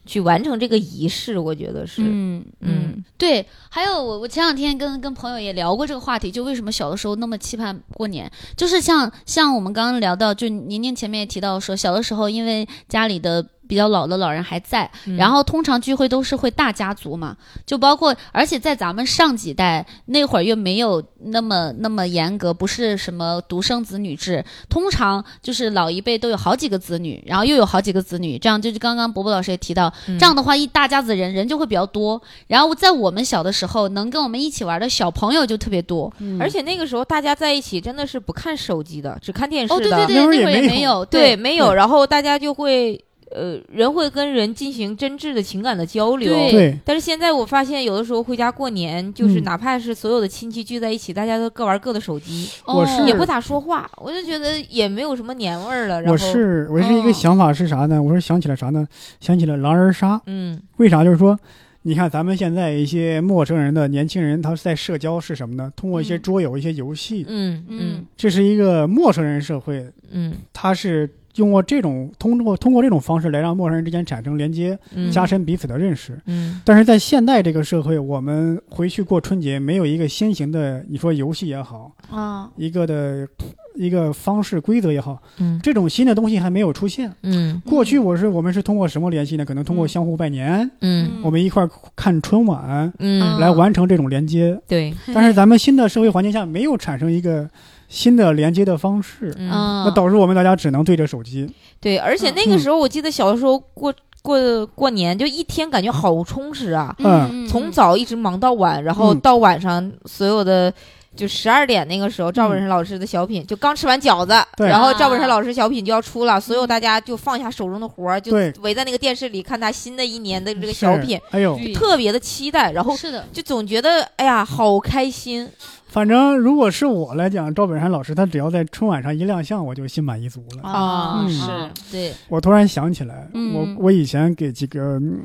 Speaker 2: 去完成这个仪式。我觉得是，
Speaker 3: 嗯
Speaker 2: 嗯
Speaker 3: 嗯，对。还有我我前两天跟跟朋友也聊过这个话题，就为什么小的时候那么期盼过年，就是像像我们刚刚聊到，就宁宁前面也提到说，小的时候因为家里的。比较老的老人还在，
Speaker 2: 嗯。
Speaker 3: 然后通常聚会都是会大家族嘛，就包括，而且在咱们上几代那会儿又没有那么那么严格，不是什么独生子女制，通常就是老一辈都有好几个子女，然后又有好几个子女，这样就是刚刚伯伯老师也提到，
Speaker 2: 嗯。
Speaker 3: 这样的话一大家子人人就会比较多，然后在我们小的时候能跟我们一起玩的小朋友就特别多，
Speaker 1: 嗯。
Speaker 2: 而且那个时候大家在一起真的是不看手机的，只看电视的。
Speaker 3: 哦，对对对，
Speaker 1: 那会儿也没有，
Speaker 2: 对，没有，然后大家就会呃，人会跟人进行真挚的情感的交流。
Speaker 3: 对
Speaker 1: 对，
Speaker 2: 但是现在我发现，有的时候回家过年，就是
Speaker 1: 嗯
Speaker 2: 哪怕是所有的亲戚聚在一起，大家都各玩各的手机，
Speaker 1: 我是
Speaker 3: 哦
Speaker 2: 也不咋说话，我就觉得也没有什么年味儿了。然后，
Speaker 1: 我是我是一个
Speaker 3: 哦
Speaker 1: 想法是啥呢？我是想起了啥呢？想起了狼人杀。
Speaker 2: 嗯
Speaker 1: 为啥？就是说，你看咱们现在一些陌生人的年轻人，他在社交是什么呢？通过一些
Speaker 3: 嗯
Speaker 1: 桌游、一些游戏，
Speaker 2: 嗯嗯
Speaker 3: 嗯
Speaker 1: 这是一个陌生人社会，
Speaker 2: 嗯
Speaker 1: 他是用过这种通过通过这种方式来让陌生人之间产生连接，
Speaker 2: 嗯。
Speaker 1: 加深彼此的认识。
Speaker 2: 嗯。
Speaker 1: 但是在现代这个社会，我们回去过春节，没有一个先行的，你说游戏也好，
Speaker 3: 啊，
Speaker 1: 一个的一个方式规则也好，
Speaker 2: 嗯。
Speaker 1: 这种新的东西还没有出现。
Speaker 2: 嗯。
Speaker 1: 过去我是我们是通过什么联系呢？可能通过
Speaker 3: 嗯。
Speaker 1: 相互拜年，
Speaker 2: 嗯。
Speaker 1: 我们一块儿看春晚，
Speaker 2: 嗯，
Speaker 1: 来完成这种连接。
Speaker 2: 对，
Speaker 1: 但是咱们新的社会环境下，没有产生一个新的连接的方式，
Speaker 2: 嗯。
Speaker 3: 啊，
Speaker 1: 那导致我们大家只能对着手机。
Speaker 2: 对，而且那个时候我记得小的时候过过过年，就一天感觉好充实啊，
Speaker 1: 嗯
Speaker 2: 从早一直忙到晚，然后
Speaker 1: 嗯。
Speaker 2: 到晚上所有的。就十二点那个时候，赵本山老师的小品、就刚吃完饺子，然后赵本山老师小品就要出了，所有大家就放下手中的活儿，就围在那个电视里看他新的一年的这个小品，
Speaker 1: 哎呦，
Speaker 3: 对
Speaker 2: 特别的期待，然后
Speaker 3: 是的，
Speaker 2: 就总觉得哎呀好开心，
Speaker 1: 反正如果是我来讲，赵本山老师他只要在春晚上一亮相，我就心满意足了。
Speaker 2: 啊
Speaker 1: 嗯。
Speaker 3: 是对，
Speaker 1: 我突然想起来，
Speaker 3: 嗯。
Speaker 1: 我我以前给几个嗯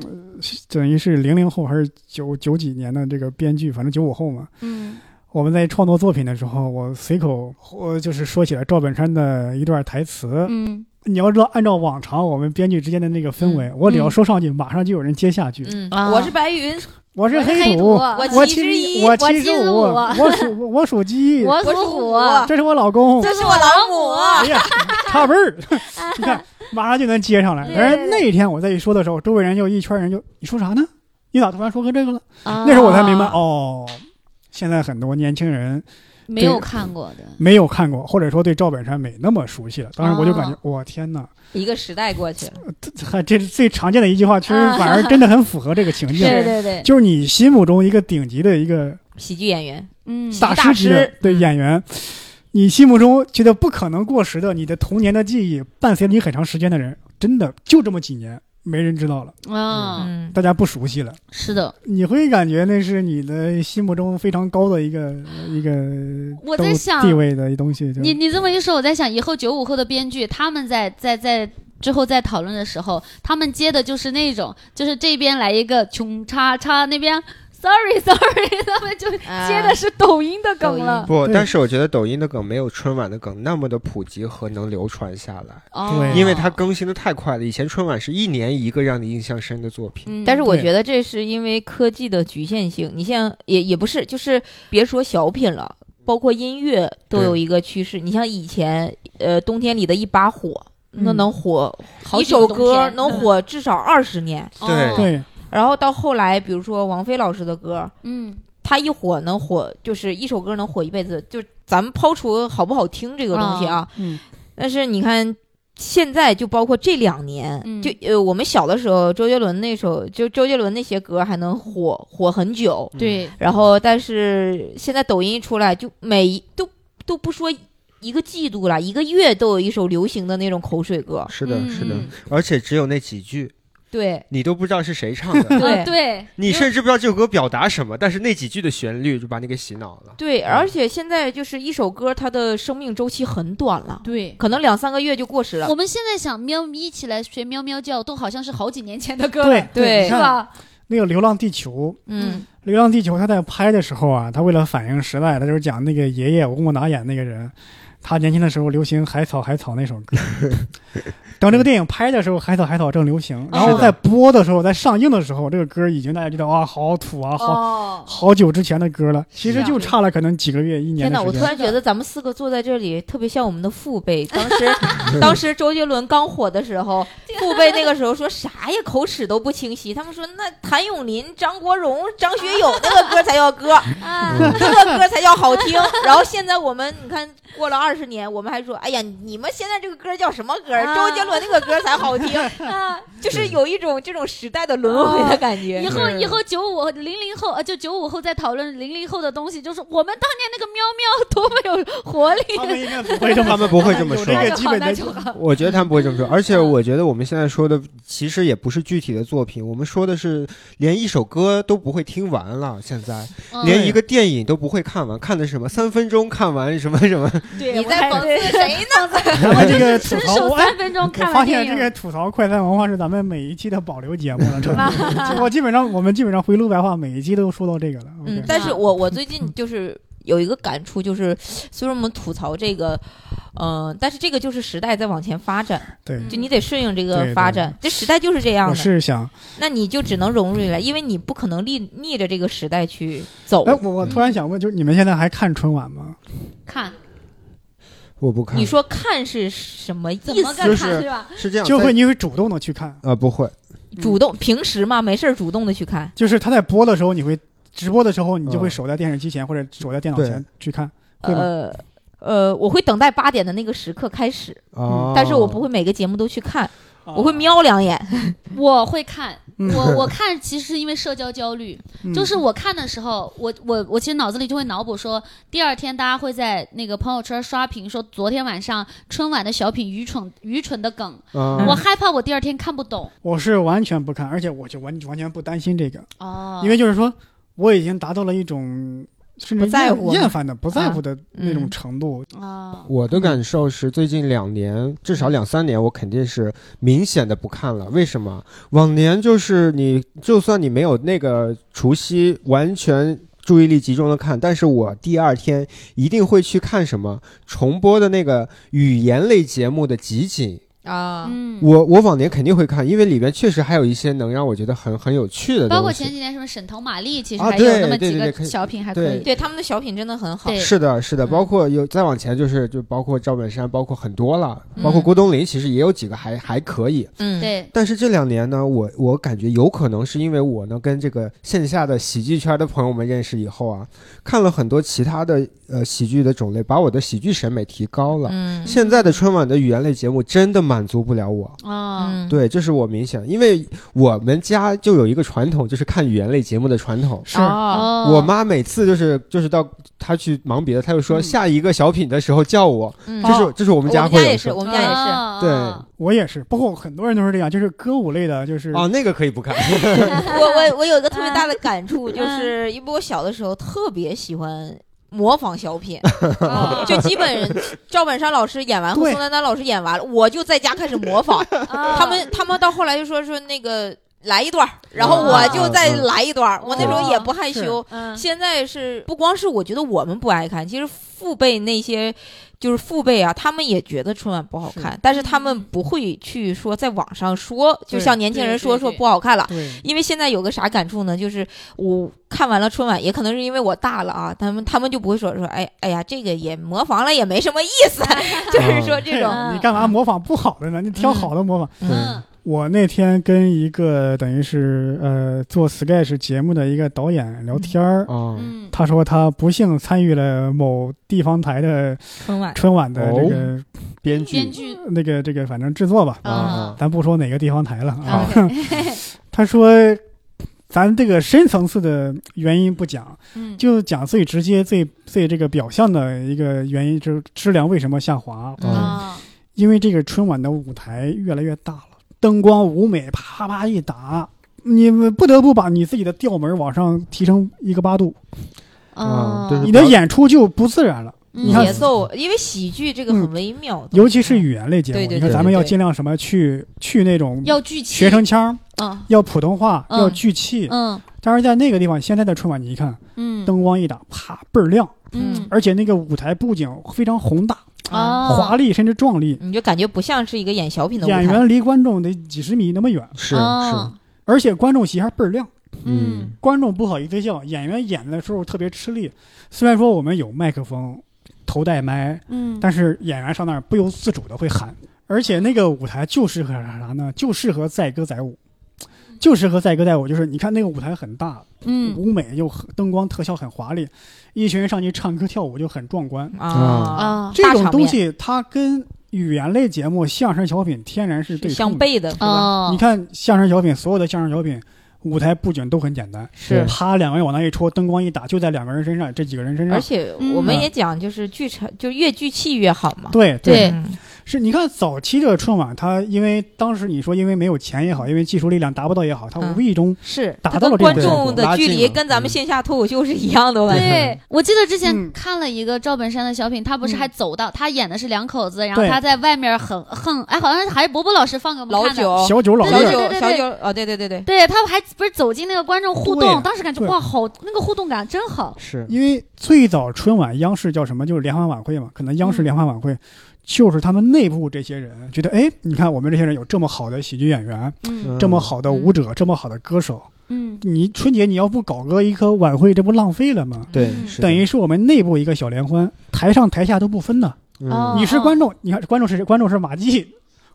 Speaker 1: 等于是零零后还是九九几年的这个编剧，反正九五后嘛，
Speaker 3: 嗯。
Speaker 1: 我们在创作作品的时候，我随口我就是说起来赵本山的一段台词。
Speaker 3: 嗯。
Speaker 1: 你要知道，按照往常我们编剧之间的那个氛围，我只要说上去，马上就有人接下去。
Speaker 2: 嗯，
Speaker 3: 啊
Speaker 2: 我是白云，
Speaker 1: 我是黑土，我
Speaker 2: 我
Speaker 1: 七
Speaker 2: 七十一
Speaker 1: 我
Speaker 3: 我
Speaker 1: 七十五，我属 (laughs) 我属鸡，
Speaker 3: 我
Speaker 2: 我属
Speaker 3: 属
Speaker 2: 虎
Speaker 3: 虎，
Speaker 1: 这是我老公。
Speaker 2: 这是我老母，
Speaker 1: 哎呀，(laughs) 差辈儿，(laughs) 你看，马上就能接上来。
Speaker 3: 对
Speaker 1: 但是那天我再一说的时候，周围人就一圈人就你说啥呢？你咋突然说个这个了？
Speaker 3: 那
Speaker 1: 那时候我才明白，哦，现在很多年轻人
Speaker 3: 没有看过的，
Speaker 1: 没有看过，或者说对赵本山没那么熟悉了。当时我就感觉，我、天哪，
Speaker 2: 一个时代过去了，
Speaker 1: 这还这是最常见的一句话，其实
Speaker 3: 啊。
Speaker 1: 反而真的很符合这个情境。(laughs)
Speaker 3: 对对对，
Speaker 1: 就是你心目中一个顶级的一个
Speaker 2: 喜剧演员，
Speaker 3: 嗯
Speaker 1: 大
Speaker 2: 大
Speaker 1: 师。级的对演员，你心目中觉得不可能过时的，你的童年的记忆伴随了你很长时间的人，真的就这么几年，没人知道了，
Speaker 3: 啊，
Speaker 2: 嗯，
Speaker 1: 大家不熟悉了，
Speaker 3: 是的，
Speaker 1: 你会感觉那是你的心目中非常高的一个一个都
Speaker 3: 我在想
Speaker 1: 地位的东西。
Speaker 3: 你你这么一说，我在想以后九五后的编剧他们在在在。之后在讨论的时候，他们接的就是那种，就是这边来一个穷叉叉，那边 sorry (laughs) sorry，(laughs) 他们就接的是抖音的梗了。
Speaker 4: 不，但是我觉得抖音的梗没有春晚的梗那么的普及和能流传下来，因为它更新的太快了。以前春晚是一年一个让你印象深的作品，
Speaker 3: 嗯，
Speaker 2: 但是我觉得这是因为科技的局限性。你像也也不是，就是别说小品了，包括音乐都有一个趋势。你像以前，呃，冬天里的一把火，那
Speaker 1: 嗯
Speaker 2: 能火、
Speaker 3: 好
Speaker 2: 一首歌能火至少二十年。
Speaker 4: 对
Speaker 2: 然后到后来，比如说王菲老师的歌，
Speaker 3: 嗯。
Speaker 2: 她一火能火，就是一首歌能火一辈子。就咱们抛除好不好听这个东西啊，
Speaker 1: 嗯。
Speaker 2: 但是你看。现在就包括这两年，
Speaker 3: 嗯。
Speaker 2: 就呃，我们小的时候，周杰伦那首，就周杰伦那些歌还能火火很久，
Speaker 3: 对，
Speaker 2: 然后，但是现在抖音一出来，就每一都都不说一个季度了，一个月都有一首流行的那种口水歌。
Speaker 4: 是的，
Speaker 3: 嗯
Speaker 4: 是的。
Speaker 3: 嗯，
Speaker 4: 而且只有那几句，
Speaker 2: 对。
Speaker 4: 你都不知道是谁唱的，(laughs)
Speaker 2: 对。
Speaker 3: 啊对，
Speaker 4: 你甚至不知道这首歌表达什么，但是那几句的旋律就把你给洗脑了。
Speaker 2: 对，而且现在就是一首歌，它的生命周期很短了，
Speaker 3: 对。
Speaker 2: 可能两三个月就过时了。
Speaker 3: 我。们现在想喵一起来学喵喵叫，都好像是好几年前的歌了，
Speaker 2: 对
Speaker 3: 是
Speaker 1: 你看
Speaker 3: 吧？
Speaker 1: 那个《流浪地球》，《
Speaker 2: 嗯
Speaker 1: 流浪地球》他在拍的时候啊，他为了反映时代，他就是讲那个爷爷吴孟达演那个人，他年轻的时候流行《海草海草》那首歌。(laughs) 等这个电影拍的时候，《海草海草》正流行，然后在播的时候，在上映的时候，这个歌已经大家觉得哇，好土啊，好
Speaker 3: 哦，
Speaker 1: 好久之前的歌了。其实就差了可能几个月、一年
Speaker 2: 天哪！我。突然觉得咱们四个坐在这里，特别像我们的父辈。(laughs) 当时，当时周杰伦刚火的时候，(laughs) 父辈那个时候说啥呀，口齿都不清晰。他们说那谭咏麟、张国荣、张学友那个歌才叫歌，
Speaker 3: 啊，
Speaker 2: 那个歌才叫好听。然后现在我们你看过了二十年，我们还说，哎呀，你们现在这个歌叫什么歌？
Speaker 3: 啊
Speaker 2: 周杰伦那个歌才好听，(laughs)
Speaker 3: 啊
Speaker 2: 就是有一种这种时代的轮回的感觉
Speaker 3: 以。后以后九五零零后呃，就九五后在讨论零零后的东西，就是我们当年那个喵喵多么有活力。
Speaker 1: 他们应该不会
Speaker 4: 他们不会这么说
Speaker 1: 有这个基本的
Speaker 3: 就好。(laughs)
Speaker 4: 我觉得他们不会这么说，而且我觉得我们现在说的其实也不是具体的作品，我们说的是连一首歌都不会听完了，现在
Speaker 3: 嗯
Speaker 4: 连一个电影都不会看完，看的是什么三分钟看完什么什么，
Speaker 3: 对
Speaker 2: 你在讽刺谁呢？
Speaker 1: 然后这个吐槽，
Speaker 3: 三分钟
Speaker 1: 我
Speaker 3: 看
Speaker 1: 发现
Speaker 3: 完电影。
Speaker 1: 这个吐槽快餐文化是咱们每一期的保留节目了。我基本上我们基本上回炉白话，每一期都说到这个了。
Speaker 2: 嗯但是我我最近就是有一个感触，就是虽然我们吐槽这个嗯、但是这个就是时代在往前发展，
Speaker 1: 对，
Speaker 2: 就你得顺应这个发展，这时代就是这样
Speaker 1: 我，是想，
Speaker 2: 那你就只能融入进来，因为你不可能逆逆着这个时代去走。
Speaker 1: 哎，我我突然想问，就是你们现在还看春晚吗？
Speaker 3: 看
Speaker 4: 我不看。
Speaker 2: 你说看是什么意思？
Speaker 4: 就是
Speaker 3: 是
Speaker 4: 这样，
Speaker 1: 就会你会主动的去看，
Speaker 4: 啊不会，
Speaker 2: 主动平时嘛，没事儿主动的去看。
Speaker 1: 就是他在播的时候，你会直播的时候，你就会
Speaker 4: 嗯
Speaker 1: 守在电视机前或者守在电脑前去看，会吗？
Speaker 2: 呃呃，我会等待八点的那个时刻开始，
Speaker 4: 啊，
Speaker 2: 但是我不会每个节目都去看，
Speaker 1: 啊
Speaker 2: 我会，瞄两眼。(laughs)
Speaker 3: 我会看，
Speaker 1: 嗯。
Speaker 3: 我我看其实是因为社交焦虑，
Speaker 1: 嗯。
Speaker 3: 就是我看的时候，我我我其实脑子里就会脑补说，第二天大家会在那个朋友圈刷屏说昨天晚上春晚的小品愚蠢愚蠢的梗，
Speaker 4: 啊。
Speaker 3: 我害怕我第二天看不懂。
Speaker 1: 我是完全不看，而且我就完完全不担心这个，
Speaker 3: 哦，
Speaker 1: 因为就是说我已经达到了一种甚至
Speaker 2: 不在乎
Speaker 1: 厌厌烦的不在乎的那种
Speaker 2: 嗯
Speaker 1: 程度。
Speaker 3: 啊，
Speaker 4: 我的感受是，最近两年，至少两三年，我肯定是明显的不看了。为什么？往年就是你，就算你没有那个除夕完全注意力集中的看，但是我第二天一定会去看什么重播的那个语言类节目的集锦。
Speaker 2: 啊，
Speaker 3: 嗯，
Speaker 4: 我我往年肯定会看，因为里边确实还有一些能让我觉得很很有趣的东西。
Speaker 3: 包括前几年什么沈腾、马丽，其实
Speaker 4: 啊
Speaker 3: 还有那么几个小品还可
Speaker 4: 对
Speaker 3: 以。
Speaker 2: 对他们的小品真的很好。
Speaker 4: 是的，是的，
Speaker 2: 嗯
Speaker 4: 包括有再往前就是就包括赵本山，包括很多了，包括
Speaker 2: 嗯
Speaker 4: 郭冬临，其实也有几个还还可以。
Speaker 2: 嗯，
Speaker 3: 对，
Speaker 4: 但是这两年呢，我我感觉有可能是因为我呢跟这个线下的喜剧圈的朋友们认识以后啊，看了很多其他的呃喜剧的种类，把我的喜剧审美提高了。
Speaker 2: 嗯
Speaker 4: 现在的春晚的语言类节目真的满足不了我，
Speaker 3: 啊，
Speaker 2: 嗯，
Speaker 4: 对，这是我明显，因为我们家就有一个传统，就是看语言类节目的传统。
Speaker 1: 是。
Speaker 4: 我妈每次就是就是到她去忙别的，她就说
Speaker 1: 嗯。
Speaker 4: 下一个小品的时候叫我，
Speaker 2: 嗯。
Speaker 4: 这是这是我
Speaker 2: 我
Speaker 4: 们家
Speaker 2: 们家也是，
Speaker 4: 会有
Speaker 2: 我们家也是。
Speaker 3: 啊
Speaker 4: 对。
Speaker 1: 我也是，包括很多人都是这样，就是歌舞类的，就是
Speaker 4: 哦，那个可以不看。(laughs)
Speaker 2: 我我我有一个特别大的感触，就是因为我小的时候特别喜欢。模仿小品，
Speaker 3: 啊
Speaker 2: 就基本 (laughs) 赵本山老师演完和宋丹丹老师演完了，我就在家开始模仿。
Speaker 3: 啊
Speaker 2: 他们他们到后来就说说那个来一段，然后我就再来一段儿。我那时候也不害羞。
Speaker 3: 嗯。
Speaker 2: 现在是不光是我觉得我们不爱看，其实父辈那些就是父辈啊，他们也觉得春晚不好看，但是他们不会去说在网上说，就像年轻人说说不好看了。
Speaker 1: 对
Speaker 2: 因为现在有个啥感触呢？就是我看完了春晚，也可能是因为我大了啊，他们他们就不会说说，哎哎呀，这个也模仿了也没什么意思，(laughs) 就是说这种，
Speaker 3: 嗯
Speaker 1: 你干嘛模仿不好的呢？你挑好的模仿。
Speaker 3: 嗯
Speaker 1: 我那天跟一个等于是呃做 sketch 节目的一个导演聊天儿，
Speaker 4: 哦，
Speaker 3: 嗯。
Speaker 1: 他说他不幸参与了某地方台的
Speaker 2: 春晚。
Speaker 1: 春晚的这个、
Speaker 4: 编剧。
Speaker 3: 编剧。
Speaker 1: 那个这个反正制作吧，
Speaker 3: 啊。
Speaker 1: 咱不说哪个地方台了啊。
Speaker 3: 啊。(laughs)
Speaker 1: 他说，咱这个深层次的原因不讲，
Speaker 3: 嗯。
Speaker 1: 就讲最直接、最最这个表象的一个原因，就是质量为什么下滑？
Speaker 4: 嗯。
Speaker 3: 啊
Speaker 1: 因为这个春晚的舞台越来越大了，灯光舞美啪啪一打，你们不得不把你自己的调门往上提升一个八度，
Speaker 3: 啊
Speaker 4: 对
Speaker 1: 你的演出就不自然了。你看
Speaker 2: 节奏，因为喜剧这个很微妙的，
Speaker 1: 尤其是语言类节目，
Speaker 2: 对对
Speaker 1: 你看咱们要尽量什么去去那种
Speaker 3: 要聚气。
Speaker 1: 学生腔，
Speaker 3: 啊
Speaker 1: 要普通话，
Speaker 3: 嗯。
Speaker 1: 要聚气。
Speaker 3: 嗯。
Speaker 1: 但是在那个地方，现在的春晚你一看，
Speaker 3: 嗯。
Speaker 1: 灯光一打，啪倍儿亮，
Speaker 3: 嗯
Speaker 1: 而且那个舞台布景非常宏大、
Speaker 3: 啊
Speaker 1: 华丽，甚至壮丽。
Speaker 2: 你就感觉不像是一个演小品的。
Speaker 1: 演员离观众得几十米那么远，
Speaker 4: 是
Speaker 3: 是
Speaker 1: 而且观众席还倍儿亮。
Speaker 3: 嗯
Speaker 1: 观众不好意思笑，演员演的时候特别吃力。虽然说我们有麦克风、头戴麦，
Speaker 3: 嗯
Speaker 1: 但是演员上那儿不由自主的会喊。而且那个舞台就适合啥呢？就适合载歌载舞，就适合载歌载舞。就是你看那个舞台很大，
Speaker 3: 嗯
Speaker 1: 舞美又灯光特效很华丽，一群人上去唱歌跳舞就很壮观。
Speaker 2: 啊
Speaker 3: 啊
Speaker 1: 这种东西它跟语言类节目、相声小品天然是对。
Speaker 2: 相悖的，是吧？
Speaker 3: 哦
Speaker 1: 你看相声小品，所有的相声小品舞台布景都很简单，
Speaker 2: 是
Speaker 1: 啪两个人往那一戳，灯光一打，就在两个人身上，这几个人身上
Speaker 2: 而。且
Speaker 3: 嗯
Speaker 2: 我们也讲，就是剧场，就越聚气越好嘛。
Speaker 1: 对
Speaker 3: 对
Speaker 2: 嗯
Speaker 1: 是你看早期的春晚，它因为当时你说因为没有钱也好，因为技术力量达不到也好，它
Speaker 2: 嗯。
Speaker 1: 无意中
Speaker 2: 是
Speaker 1: 达到了这
Speaker 2: 观众的距离跟咱们
Speaker 4: 嗯。
Speaker 2: 线下脱口秀是一样的，
Speaker 3: 对，我记得之前
Speaker 1: 嗯。
Speaker 3: 看了一个赵本山的小品，他不是
Speaker 1: 嗯。
Speaker 3: 还走到他演的是两口子，然后他在外面很横，哎，好像是还是伯伯老师放给我们看的。
Speaker 2: 老酒、
Speaker 1: 小酒老
Speaker 3: 对
Speaker 2: 小
Speaker 1: 乐，
Speaker 2: 九、
Speaker 3: 对对对
Speaker 2: 小九，哦，对对对对，
Speaker 3: 对他还不是走进那个观众互动，当时感觉哇，好那个互动感真好。
Speaker 4: 是
Speaker 1: 因为最早春晚央视叫什么，就是联欢晚会嘛，可能央视
Speaker 3: 嗯。
Speaker 1: 联欢晚会，就是他们内部这些人觉得，哎，你看我们这些人有这么好的喜剧演员，
Speaker 3: 嗯
Speaker 1: 这么好的舞者，这么好的歌手，
Speaker 3: 嗯，
Speaker 1: 你春节你要不搞个一个晚会，这不浪费了吗？
Speaker 4: 对
Speaker 3: 嗯，
Speaker 1: 等于是我们内部一个小联欢，台上台下都不分
Speaker 3: 呢。
Speaker 1: 你是观众，你看观众是谁？观众是马季，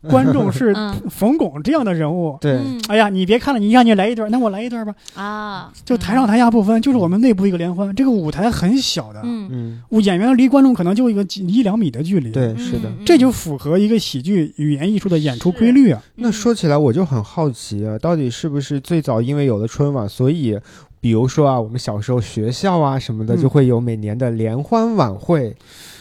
Speaker 1: (laughs) 观众是
Speaker 3: 嗯
Speaker 1: 冯巩这样的人物。
Speaker 4: 对，
Speaker 3: 嗯
Speaker 1: 哎呀，你别看了，你让你来一段，那我来一段吧。
Speaker 3: 啊，
Speaker 1: 就台上台下不分，就是我们内部一个联欢。这个舞台很小的，
Speaker 3: 嗯，
Speaker 4: 嗯，
Speaker 1: 我演员离观众可能就一个几一两米的距离。，
Speaker 4: 对，
Speaker 3: 嗯，
Speaker 4: 是的。
Speaker 3: 嗯
Speaker 1: 这就符合一个喜剧语言艺术的演出规律啊。
Speaker 4: 那说起来，我就很好奇啊，到底是不是最早因为有了春晚，所以，比如说啊，我们小时候学校啊什么的，
Speaker 1: 嗯
Speaker 4: 就会有每年的联欢晚会，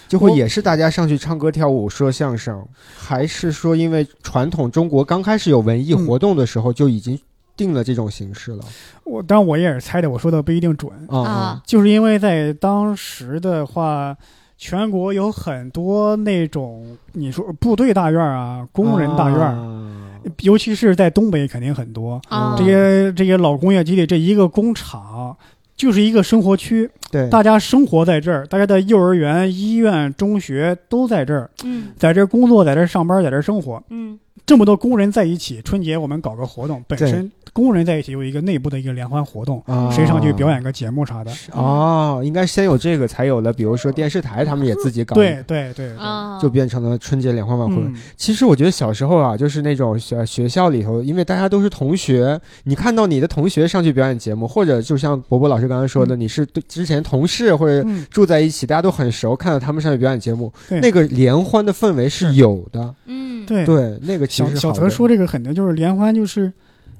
Speaker 4: 就会也是大家上去唱歌跳舞说相声，还是说因为传统中国刚开始有文艺活动的时候就已经定了这种形式了？
Speaker 1: 我当然我也是猜的，我说的不一定准，
Speaker 4: 啊
Speaker 3: 啊，
Speaker 1: 就是因为在当时的话。全国有很多那种你说部队大院啊、工人大院，
Speaker 4: 啊
Speaker 1: 尤其是在东北肯定很多。
Speaker 3: 啊，
Speaker 1: 这些这些老工业基地，这一个工厂就是一个生活区，
Speaker 4: 对，
Speaker 1: 大家生活在这儿，大家的幼儿园、医院、中学都在这儿，
Speaker 3: 嗯。
Speaker 1: 在这儿工作，在这儿上班，在这儿生活。
Speaker 3: 嗯。
Speaker 1: 这么多工人在一起，春节我们搞个活动，本身工人在一起有一个内部的一个联欢活动，
Speaker 4: 啊。
Speaker 1: 谁上去表演个节目啥的。
Speaker 4: 哦，应该先有这个，才有了，比如说电视台他们也自己搞，
Speaker 1: 对对对，
Speaker 4: 就变成了春节联欢晚会。
Speaker 1: 嗯。
Speaker 4: 其实我觉得小时候啊，就是那种学学校里头，因为大家都是同学，你看到你的同学上去表演节目，或者就像伯伯老师刚刚说的，你是对之前同事或者
Speaker 1: 嗯，
Speaker 4: 住在一起，大家都很熟，看到他们上去表演节目，那个联欢的氛围是有的。
Speaker 3: 嗯，
Speaker 1: 对。
Speaker 4: 对，那个其实是好的
Speaker 1: 小泽说这个肯定，就是联欢，就是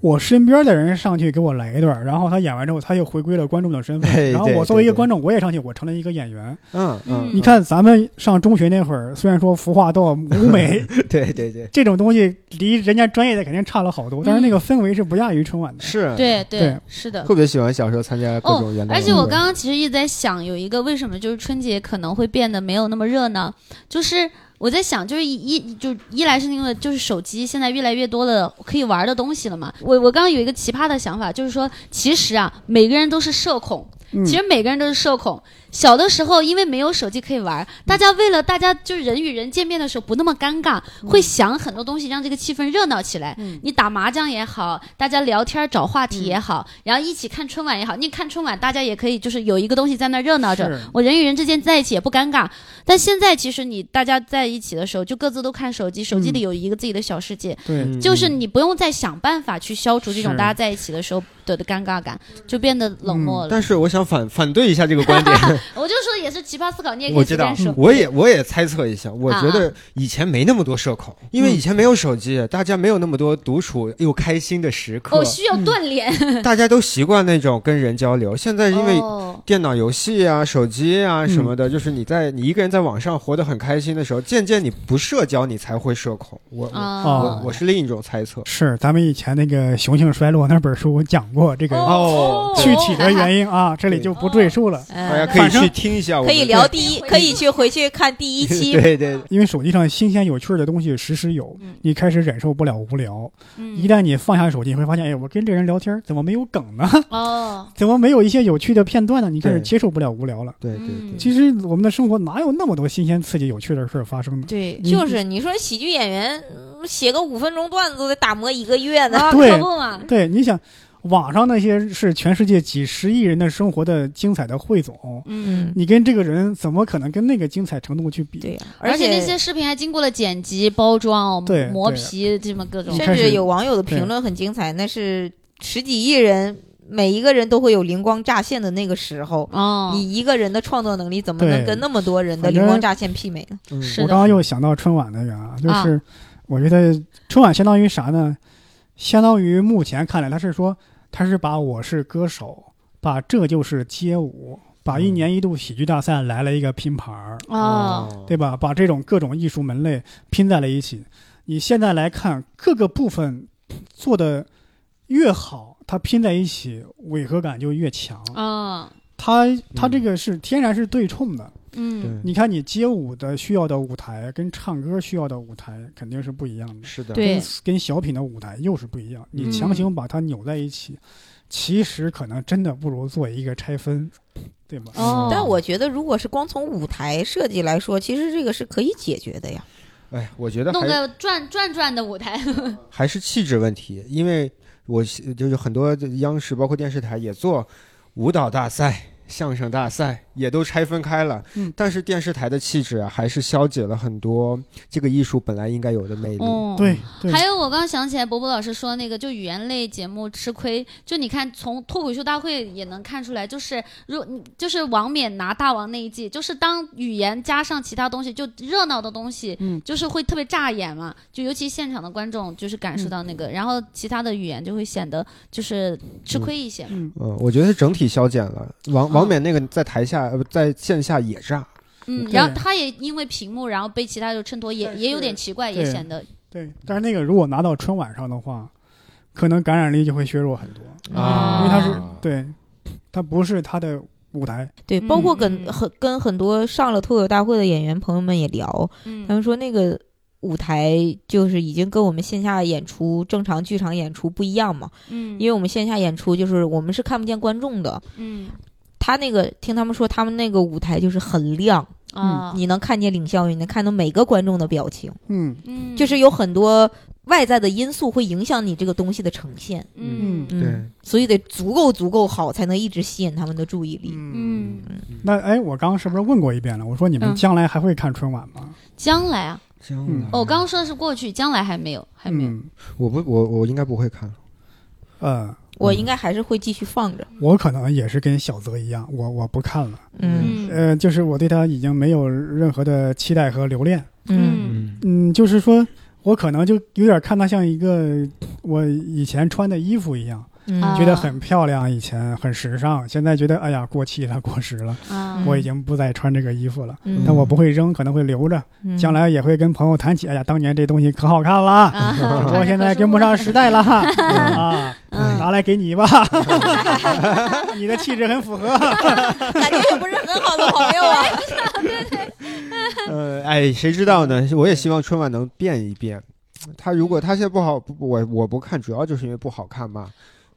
Speaker 1: 我身边的人上去给我来一段，然后他演完之后，他又回归了观众的身
Speaker 4: 对
Speaker 1: 份，然后我作为一个观众，我也上去，我成了一个演员。
Speaker 4: 嗯嗯，
Speaker 1: 你看咱们上中学那会儿，虽然说服化道、舞美 (laughs)
Speaker 4: 对对对，
Speaker 1: 这种东西离人家专业的肯定差了好多，但是那个氛围是不亚于春晚的。
Speaker 4: 是，
Speaker 3: 对
Speaker 1: 对
Speaker 3: 是的。
Speaker 4: 特别喜欢小时候参加各
Speaker 3: 哦
Speaker 4: 种元旦。
Speaker 3: 而且我刚刚其实一直在想，有一个为什么就是春节可能会变得没有那么热闹，就是我在想，就是一一就一来是因为就是手机现在越来越多的可以玩的东西了嘛。我我刚刚有一个奇葩的想法，就是说其实啊，每个人都是社恐，
Speaker 1: 嗯
Speaker 3: 其实每个人都是社恐。小的时候，因为没有手机可以玩，大家为了大家就是人与人见面的时候不那么尴尬，会想很多东西让这个气氛热闹起来。
Speaker 1: 嗯。
Speaker 3: 你打麻将也好，大家聊天找话题也好，然后一起看春晚也好，你看春晚大家也可以就是有一个东西在那热闹着，我人与人之间在一起也不尴尬。但现在其实你大家在一起的时候，就各自都看手机，手机里有一个自己的小世界，就是你不用再想办法去消除这种大家在一起的时候的的尴尬感，就变得冷漠了。
Speaker 4: 但是我想反反对一下这个观点，(laughs) (laughs)
Speaker 3: 我就说也是奇葩思考，你也可
Speaker 4: 我知道我也我也猜测一下，我
Speaker 3: 啊
Speaker 4: 觉得以前没那么多社恐，因为以前没有手机，大家没有那么多独处又开心的时刻
Speaker 3: 哦，，需要锻炼，
Speaker 4: 大家都习惯那种跟人交流。现在因为
Speaker 3: 哦
Speaker 4: 电脑游戏啊、手机啊
Speaker 1: 嗯
Speaker 4: 什么的，就是你在你一个人在网上活得很开心的时候，渐渐你不社交，你才会社恐。我我
Speaker 3: 啊
Speaker 1: 哦
Speaker 4: 我我是另一种猜测。
Speaker 1: 是咱们以前那个《雄性衰落》那本书我讲过这个
Speaker 4: 哦
Speaker 1: 具体的原因啊，这里就不赘述了。
Speaker 2: 呃，
Speaker 4: 大家可以去听一下我，
Speaker 2: 可以聊第一，可以去回去看第一期。(laughs)
Speaker 4: 对对，
Speaker 1: 因为手机上新鲜有趣的东西时时有
Speaker 3: 嗯，
Speaker 1: 你开始忍受不了无聊。
Speaker 3: 嗯
Speaker 1: 一旦你放下手机，你会发现，哎，我跟这人聊天怎么没有梗呢？
Speaker 3: 哦，(laughs)
Speaker 1: 怎么没有一些有趣的片段呢？你开始接受不了无聊了。
Speaker 4: 对对
Speaker 3: 嗯
Speaker 4: 对，
Speaker 1: 其实我们的生活哪有那么多新鲜、刺激、有趣的事儿发生呢？
Speaker 2: 对，就是你说喜剧演员嗯写个五分钟段子都得打磨一个月呢。(laughs)
Speaker 3: 可不嘛，
Speaker 1: 对，你想，网上那些是全世界几十亿人的生活的精彩的汇总，
Speaker 3: 嗯。
Speaker 1: 你跟这个人怎么可能跟那个精彩程度去比？
Speaker 2: 对呀，
Speaker 3: 而
Speaker 2: 且
Speaker 3: 且那些视频还经过了剪辑、包装、
Speaker 1: 对
Speaker 3: 磨皮，这么各种。
Speaker 2: 甚至有网友的评论很精彩，那是十几亿人，每一个人都会有灵光乍现的那个时候。
Speaker 3: 哦，
Speaker 2: 你一个人的创作能力怎么能跟那么多人的灵光乍现媲美呢？
Speaker 4: 嗯
Speaker 3: 是
Speaker 1: 我刚刚又想到春晚的人啊，就
Speaker 3: 啊
Speaker 1: 是我觉得春晚相当于啥呢？相当于目前看来，他是说他是把我是歌手，把这就是街舞，把一
Speaker 4: 嗯
Speaker 1: 年一度喜剧大赛来了一个拼盘儿，
Speaker 3: 哦，
Speaker 1: 对吧？把这种各种艺术门类拼在了一起。你现在来看各个部分做的越好，它拼在一起违和感就越强。
Speaker 3: 啊，
Speaker 1: 它它这个是天然是对冲的。
Speaker 3: 嗯，
Speaker 1: 你看，你街舞的需要的舞台跟唱歌需要的舞台肯定是不一样的，
Speaker 4: 是的，
Speaker 3: 对
Speaker 1: 跟跟小品的舞台又是不一样。你
Speaker 4: 嗯
Speaker 1: 强行把它扭在一起，其实可能真的不如做一个拆分，对吧？
Speaker 3: 哦
Speaker 2: 但我觉得，如果是光从舞台设计来说，其实这个是可以解决的呀。
Speaker 4: 哎，我觉得
Speaker 3: 弄个转转转的舞台。(laughs)
Speaker 4: 还是气质问题，因为我就是很多央视包括电视台也做舞蹈大赛、相声大赛，也都拆分开了。
Speaker 1: 嗯
Speaker 4: 但是电视台的气质啊，还是消解了很多这个艺术本来应该有的魅力。
Speaker 3: 嗯，
Speaker 1: 对对，
Speaker 3: 还有，我刚想起来，伯伯老师说那个，就语言类节目吃亏，就你看从脱口秀大会也能看出来，就是如就是王冕拿大王那一季，就是当语言加上其他东西，就热闹的东西，
Speaker 1: 嗯
Speaker 3: 就是会特别炸眼嘛，就尤其现场的观众就是感受到那个，然后其他的语言就会显得就是吃亏一些。
Speaker 1: 嗯，
Speaker 4: 嗯，我觉得是整体消减了。王
Speaker 3: 哦
Speaker 4: 王冕那个在台下呃在线下也炸，
Speaker 3: 嗯，然后他也因为屏幕，然后被其他就衬托，也也有点奇怪，也显得
Speaker 1: 对。但是那个如果拿到春晚上的话，可能感染力就会削弱很多，
Speaker 3: 啊。
Speaker 1: 因为他是
Speaker 4: 啊
Speaker 1: 对，他不是他的舞台。
Speaker 2: 对，包括跟
Speaker 3: 嗯。
Speaker 2: 很跟很多上了脱口大会的演员朋友们也聊，
Speaker 3: 嗯。
Speaker 2: 他们说那个舞台就是已经跟我们线下演出正常剧场演出不一样嘛，
Speaker 3: 嗯。
Speaker 2: 因为我们线下演出就是我们是看不见观众的，
Speaker 3: 嗯
Speaker 2: 他那个听他们说他们那个舞台就是很亮，
Speaker 3: 啊
Speaker 2: 你能看见领笑，你能看到每个观众的表情，
Speaker 1: 嗯。
Speaker 3: 嗯。
Speaker 2: 就是有很多外在的因素会影响你这个东西的呈现，
Speaker 3: 嗯。
Speaker 2: 嗯，
Speaker 4: 对，
Speaker 2: 所以得足够足够好，才能一直吸引他们的注意力。
Speaker 3: 嗯，
Speaker 1: 那哎，我刚刚是不是问过一遍了？我说你们
Speaker 3: 嗯
Speaker 1: 将来还会看春晚吗？
Speaker 3: 将来啊，
Speaker 4: 将
Speaker 1: 嗯
Speaker 4: 来。
Speaker 3: 哦，我刚刚说的是过去，将来还没有，还没有。
Speaker 1: 嗯，
Speaker 4: 我不我我应该不会看。
Speaker 1: 呃，
Speaker 2: 我应该还是会继续放着，
Speaker 1: 我可能也是跟小泽一样，我我不看了。
Speaker 2: 嗯。
Speaker 3: 嗯。
Speaker 1: 呃，就是我对他已经没有任何的期待和留恋。
Speaker 2: 嗯。
Speaker 4: 嗯。
Speaker 1: 嗯，就是说我可能就有点看他像一个我以前穿的衣服一样，觉得很漂亮，以前很时尚，现在觉得哎呀过气了，过时了，我已经不再穿这个衣服了。
Speaker 2: 嗯
Speaker 1: 但我不会扔，可能会留着，
Speaker 2: 嗯
Speaker 1: 将来也会跟朋友谈起。哎呀，当年这东西可好看了，
Speaker 3: 啊
Speaker 1: 我现在跟不上时代了 (laughs) 啊，
Speaker 3: 嗯
Speaker 1: 拿来给你吧，(laughs) 你的气质很符合。(laughs)
Speaker 2: 感觉也不是很好的朋友啊。
Speaker 4: 呃，哎，谁知道呢？我也希望春晚能变一变。他如果他现在不好，不我我不看，主要就是因为不好看嘛。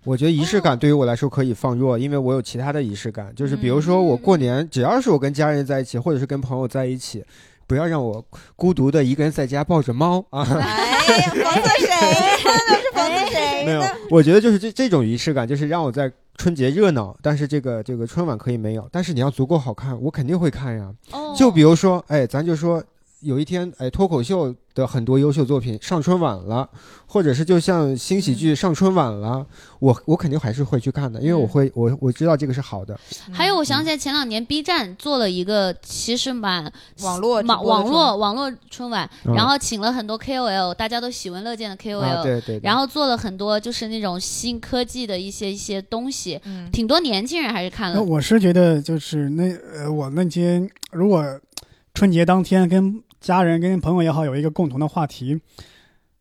Speaker 4: 我觉得仪式感对于我来说可以放弱，因为我有其他的仪式感，就是比如说我过年，只要是我跟家人在一起，或者是跟朋友在一起，不要让我孤独的一个人在家抱着猫啊。
Speaker 2: 哎呀，(laughs) 讽刺谁？(laughs) 那是讽刺谁
Speaker 4: 没有？，我觉得就是这这种仪式感，就是让我在春节热闹，但是这个这个春晚可以没有，但是你要足够好看，我肯定会看呀。
Speaker 3: 哦
Speaker 4: 就比如说，哎，咱就说有一天，哎，脱口秀的很多优秀作品上春晚了，或者是就像新喜剧上春晚了，我我肯定还是会去看的，因为我会我我知道这个是好的。
Speaker 3: 还有，我想起来前两年 B 站做了一个，其实蛮
Speaker 2: 网络
Speaker 3: 网网络网络春晚，
Speaker 4: 嗯。
Speaker 3: 然后请了很多 KOL，大家都喜闻乐见的 KOL，、
Speaker 4: 啊，对对对。
Speaker 3: 然后做了很多就是那种新科技的一些一些东西，
Speaker 2: 嗯。
Speaker 3: 挺多年轻人还是看了。
Speaker 1: 那我是觉得，就是那呃，我那些如果春节当天跟家人、跟朋友也好有一个共同的话题，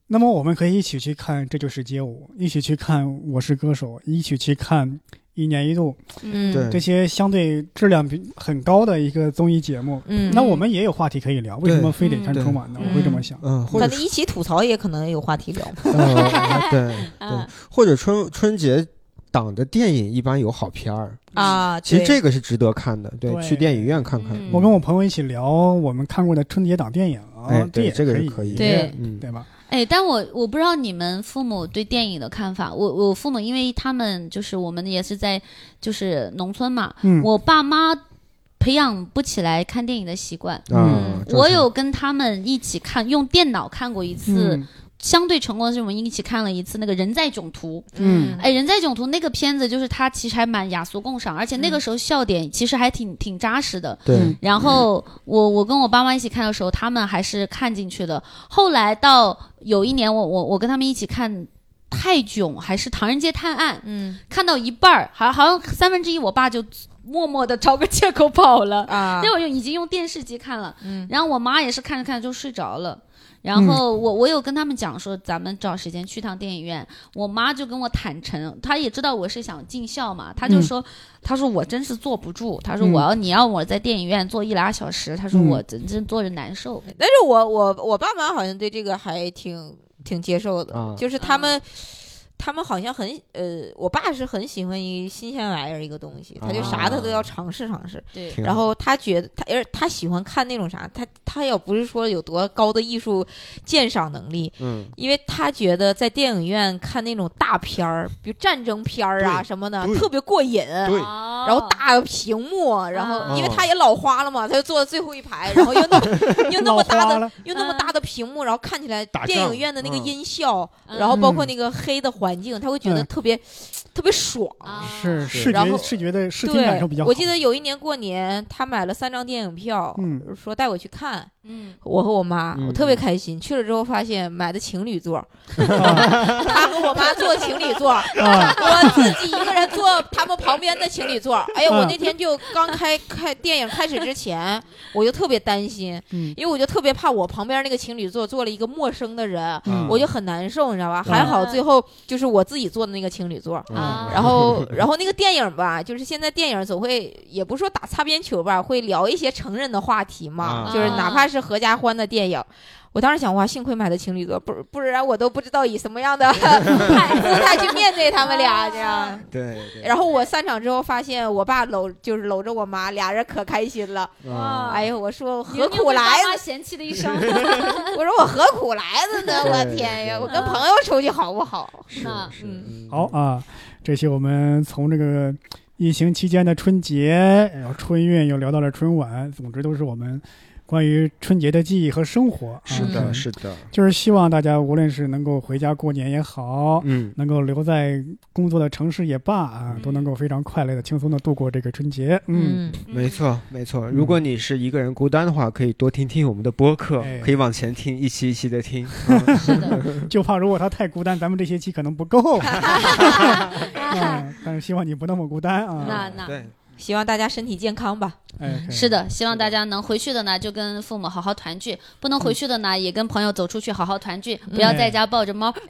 Speaker 1: 那么我们可以一起去看《这就是街舞》，一起去看《我是歌手》，一起去看《一年一度》
Speaker 2: 嗯。
Speaker 4: 对。
Speaker 1: 这些相对质量比很高的一个综艺节目。
Speaker 2: 嗯，
Speaker 1: 那我们也有话题可以聊，为什么非得看春晚呢？
Speaker 2: 嗯。
Speaker 1: 我会这么想。
Speaker 4: 嗯，或者是
Speaker 2: 可能一起吐槽也可能有话题聊。(laughs)
Speaker 4: 呃对对。(laughs)
Speaker 3: 啊，
Speaker 4: 或者春春节档的电影一般有好片儿，
Speaker 2: 啊，
Speaker 4: 其实这个是值得看的，对，
Speaker 1: 对。
Speaker 4: 去电影院看看。
Speaker 3: 嗯。
Speaker 1: 我跟我朋友一起聊我们看过的春节档电影，
Speaker 4: 哎对
Speaker 1: 也可以，
Speaker 4: 这个是可以。
Speaker 3: 对。
Speaker 4: 嗯，
Speaker 1: 对吧？
Speaker 3: 哎，但我我不知道你们父母对电影的看法。我我父母，因为他们就是我们也是在就是农村嘛，
Speaker 1: 嗯，
Speaker 3: 我爸妈培养不起来看电影的习惯。
Speaker 4: 啊
Speaker 2: 嗯，
Speaker 3: 我有跟他们一起看，用电脑看过一次，
Speaker 1: 嗯
Speaker 3: 相对成功的是我们一起看了一次那个《人在囧途》。
Speaker 1: 嗯
Speaker 3: 哎，《人在囧途》那个片子就是它其实还蛮雅俗共赏，而且那个时候笑点其实还挺挺扎实的。
Speaker 4: 对
Speaker 1: 嗯
Speaker 3: 然后我我跟我爸妈一起看的时候，他们还是看进去的。后来到有一年我，我我跟他们一起看《泰囧》还是《唐人街探案》，
Speaker 2: 嗯
Speaker 3: 看到一半儿，好好像三分之一，我爸就默默的找个借口跑了。
Speaker 2: 啊
Speaker 3: 那会儿就已经用电视机看了，
Speaker 2: 嗯
Speaker 3: 然后我妈也是看着看着就睡着了。然后我我有跟他们讲说，咱们找时间去趟电影院。我妈就跟我坦诚，她也知道我是想尽孝嘛，她就说，她说我真是坐不住，她说
Speaker 1: 嗯
Speaker 3: 我要你要我在电影院坐一俩小时，她说
Speaker 1: 嗯
Speaker 3: 我真真坐着难受。
Speaker 2: 但是我我我爸妈好像对这个还挺挺接受的，
Speaker 4: 啊
Speaker 2: 就是他们。他们好像很呃，我爸是很喜欢一新鲜玩意儿一个东西，他就啥他都要尝试尝试。
Speaker 3: 对，
Speaker 2: 然后他觉得他，而他喜欢看那种啥，他他要不是说有多高的艺术鉴赏能力，
Speaker 4: 嗯，
Speaker 2: 因为他觉得在电影院看那种大片儿，比如战争片儿啊什么的，特别过瘾。
Speaker 4: 对。
Speaker 3: 然
Speaker 2: 然后大屏幕，然后
Speaker 3: 啊。
Speaker 2: 因为他也老花了嘛，他就坐在最后一排，然后又那么 (laughs) 又那么大的又那么大的屏幕，然后看起来电影院的那个
Speaker 4: 嗯。
Speaker 2: 音效，
Speaker 3: 嗯。
Speaker 2: 然后包括那个黑的环境，他会觉得
Speaker 1: 嗯。
Speaker 2: 特别特别爽。
Speaker 3: 啊
Speaker 1: 是
Speaker 4: 是
Speaker 1: 视
Speaker 2: 然后
Speaker 1: 觉视觉的视听感受比较好。
Speaker 2: 我记得有一年过年，他买了三张电影票，
Speaker 1: 嗯
Speaker 2: 说带我去看。
Speaker 3: 嗯，
Speaker 2: 我和我妈，
Speaker 4: 嗯
Speaker 2: 我特别开心。去了之后发现买的情侣座，
Speaker 1: 啊 (laughs)
Speaker 2: 他和我妈坐情侣座，
Speaker 1: 啊，
Speaker 2: 我自己一个人坐他们旁边的情侣座。(laughs) 哎呀，
Speaker 1: 嗯
Speaker 2: 我那天就刚开开电影开始之前，(laughs) 我就特别担心，
Speaker 1: 嗯
Speaker 2: 因为我就特别怕我旁边那个情侣座坐了一个陌生的人，
Speaker 1: 嗯
Speaker 2: 我就很难受，你知道吧？
Speaker 1: 嗯
Speaker 2: 还好最后就是我自己坐的那个情侣座。
Speaker 3: 啊
Speaker 2: 然后，(laughs) 然后那个电影吧，就是现在电影总会，也不是说打擦边球吧，会聊一些成人的话题嘛，
Speaker 4: 啊
Speaker 2: 就是哪怕是合家欢的电影。我当时想，哇，幸亏买的情侣座，不不然我都不知道以什么样的 (laughs) 态姿态去面对他们俩这样。
Speaker 4: 对对，
Speaker 2: 然后我散场之后发现，我爸搂就是搂着我妈，俩人可开心了。
Speaker 4: 啊
Speaker 2: 哎呦，我说何苦来
Speaker 3: 你有被爸妈嫌弃的一声，(laughs)
Speaker 2: 我说我何苦来的呢？我天呀！我跟朋友出去好不好？
Speaker 4: 是
Speaker 3: 那
Speaker 4: 是
Speaker 2: 嗯
Speaker 4: 嗯
Speaker 1: 好啊，这些我们从这个疫情期间的春节，然后春运又聊到了春晚，总之都是我们关于春节的记忆和生活。啊
Speaker 4: 是的，
Speaker 2: 嗯
Speaker 4: 是的，
Speaker 1: 就是希望大家无论是能够回家过年也好，
Speaker 4: 嗯，
Speaker 1: 能够留在工作的城市也罢啊，
Speaker 3: 嗯
Speaker 1: 都能够非常快乐的、轻松的度过这个春节。嗯，
Speaker 4: 没错没错。如果你是一个人孤单的话，可以多听听我们的播客
Speaker 1: 哎，
Speaker 4: 可以往前听，一期一期的听。嗯 (laughs)
Speaker 3: 是的，
Speaker 1: 就怕如果他太孤单，咱们这些期可能不够。(laughs) (laughs) 嗯，但是希望你不那么孤单啊。
Speaker 3: 那那
Speaker 4: 对，
Speaker 2: 希望大家身体健康吧。
Speaker 1: 哎，
Speaker 3: 是的，希望大家能回去的呢，就跟父母好好团聚；不能回去的呢，也跟朋友走出去好好团聚，不要在家抱着猫。(laughs)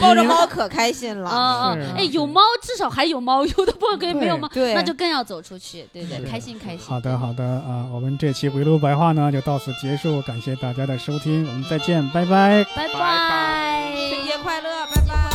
Speaker 2: 抱着猫可开心了。
Speaker 3: 啊
Speaker 1: 嗯
Speaker 3: 啊！哎，有猫至少还有猫，有的朋友可以没有猫，
Speaker 2: 对
Speaker 3: 那就更要走出去，对对，开心开心。
Speaker 1: 好的，好的啊，我们这期围炉白话呢就到此结束，感谢大家的收听，我们再见，拜拜。
Speaker 3: 拜
Speaker 4: 拜拜
Speaker 3: 拜
Speaker 2: 春节快乐，拜拜。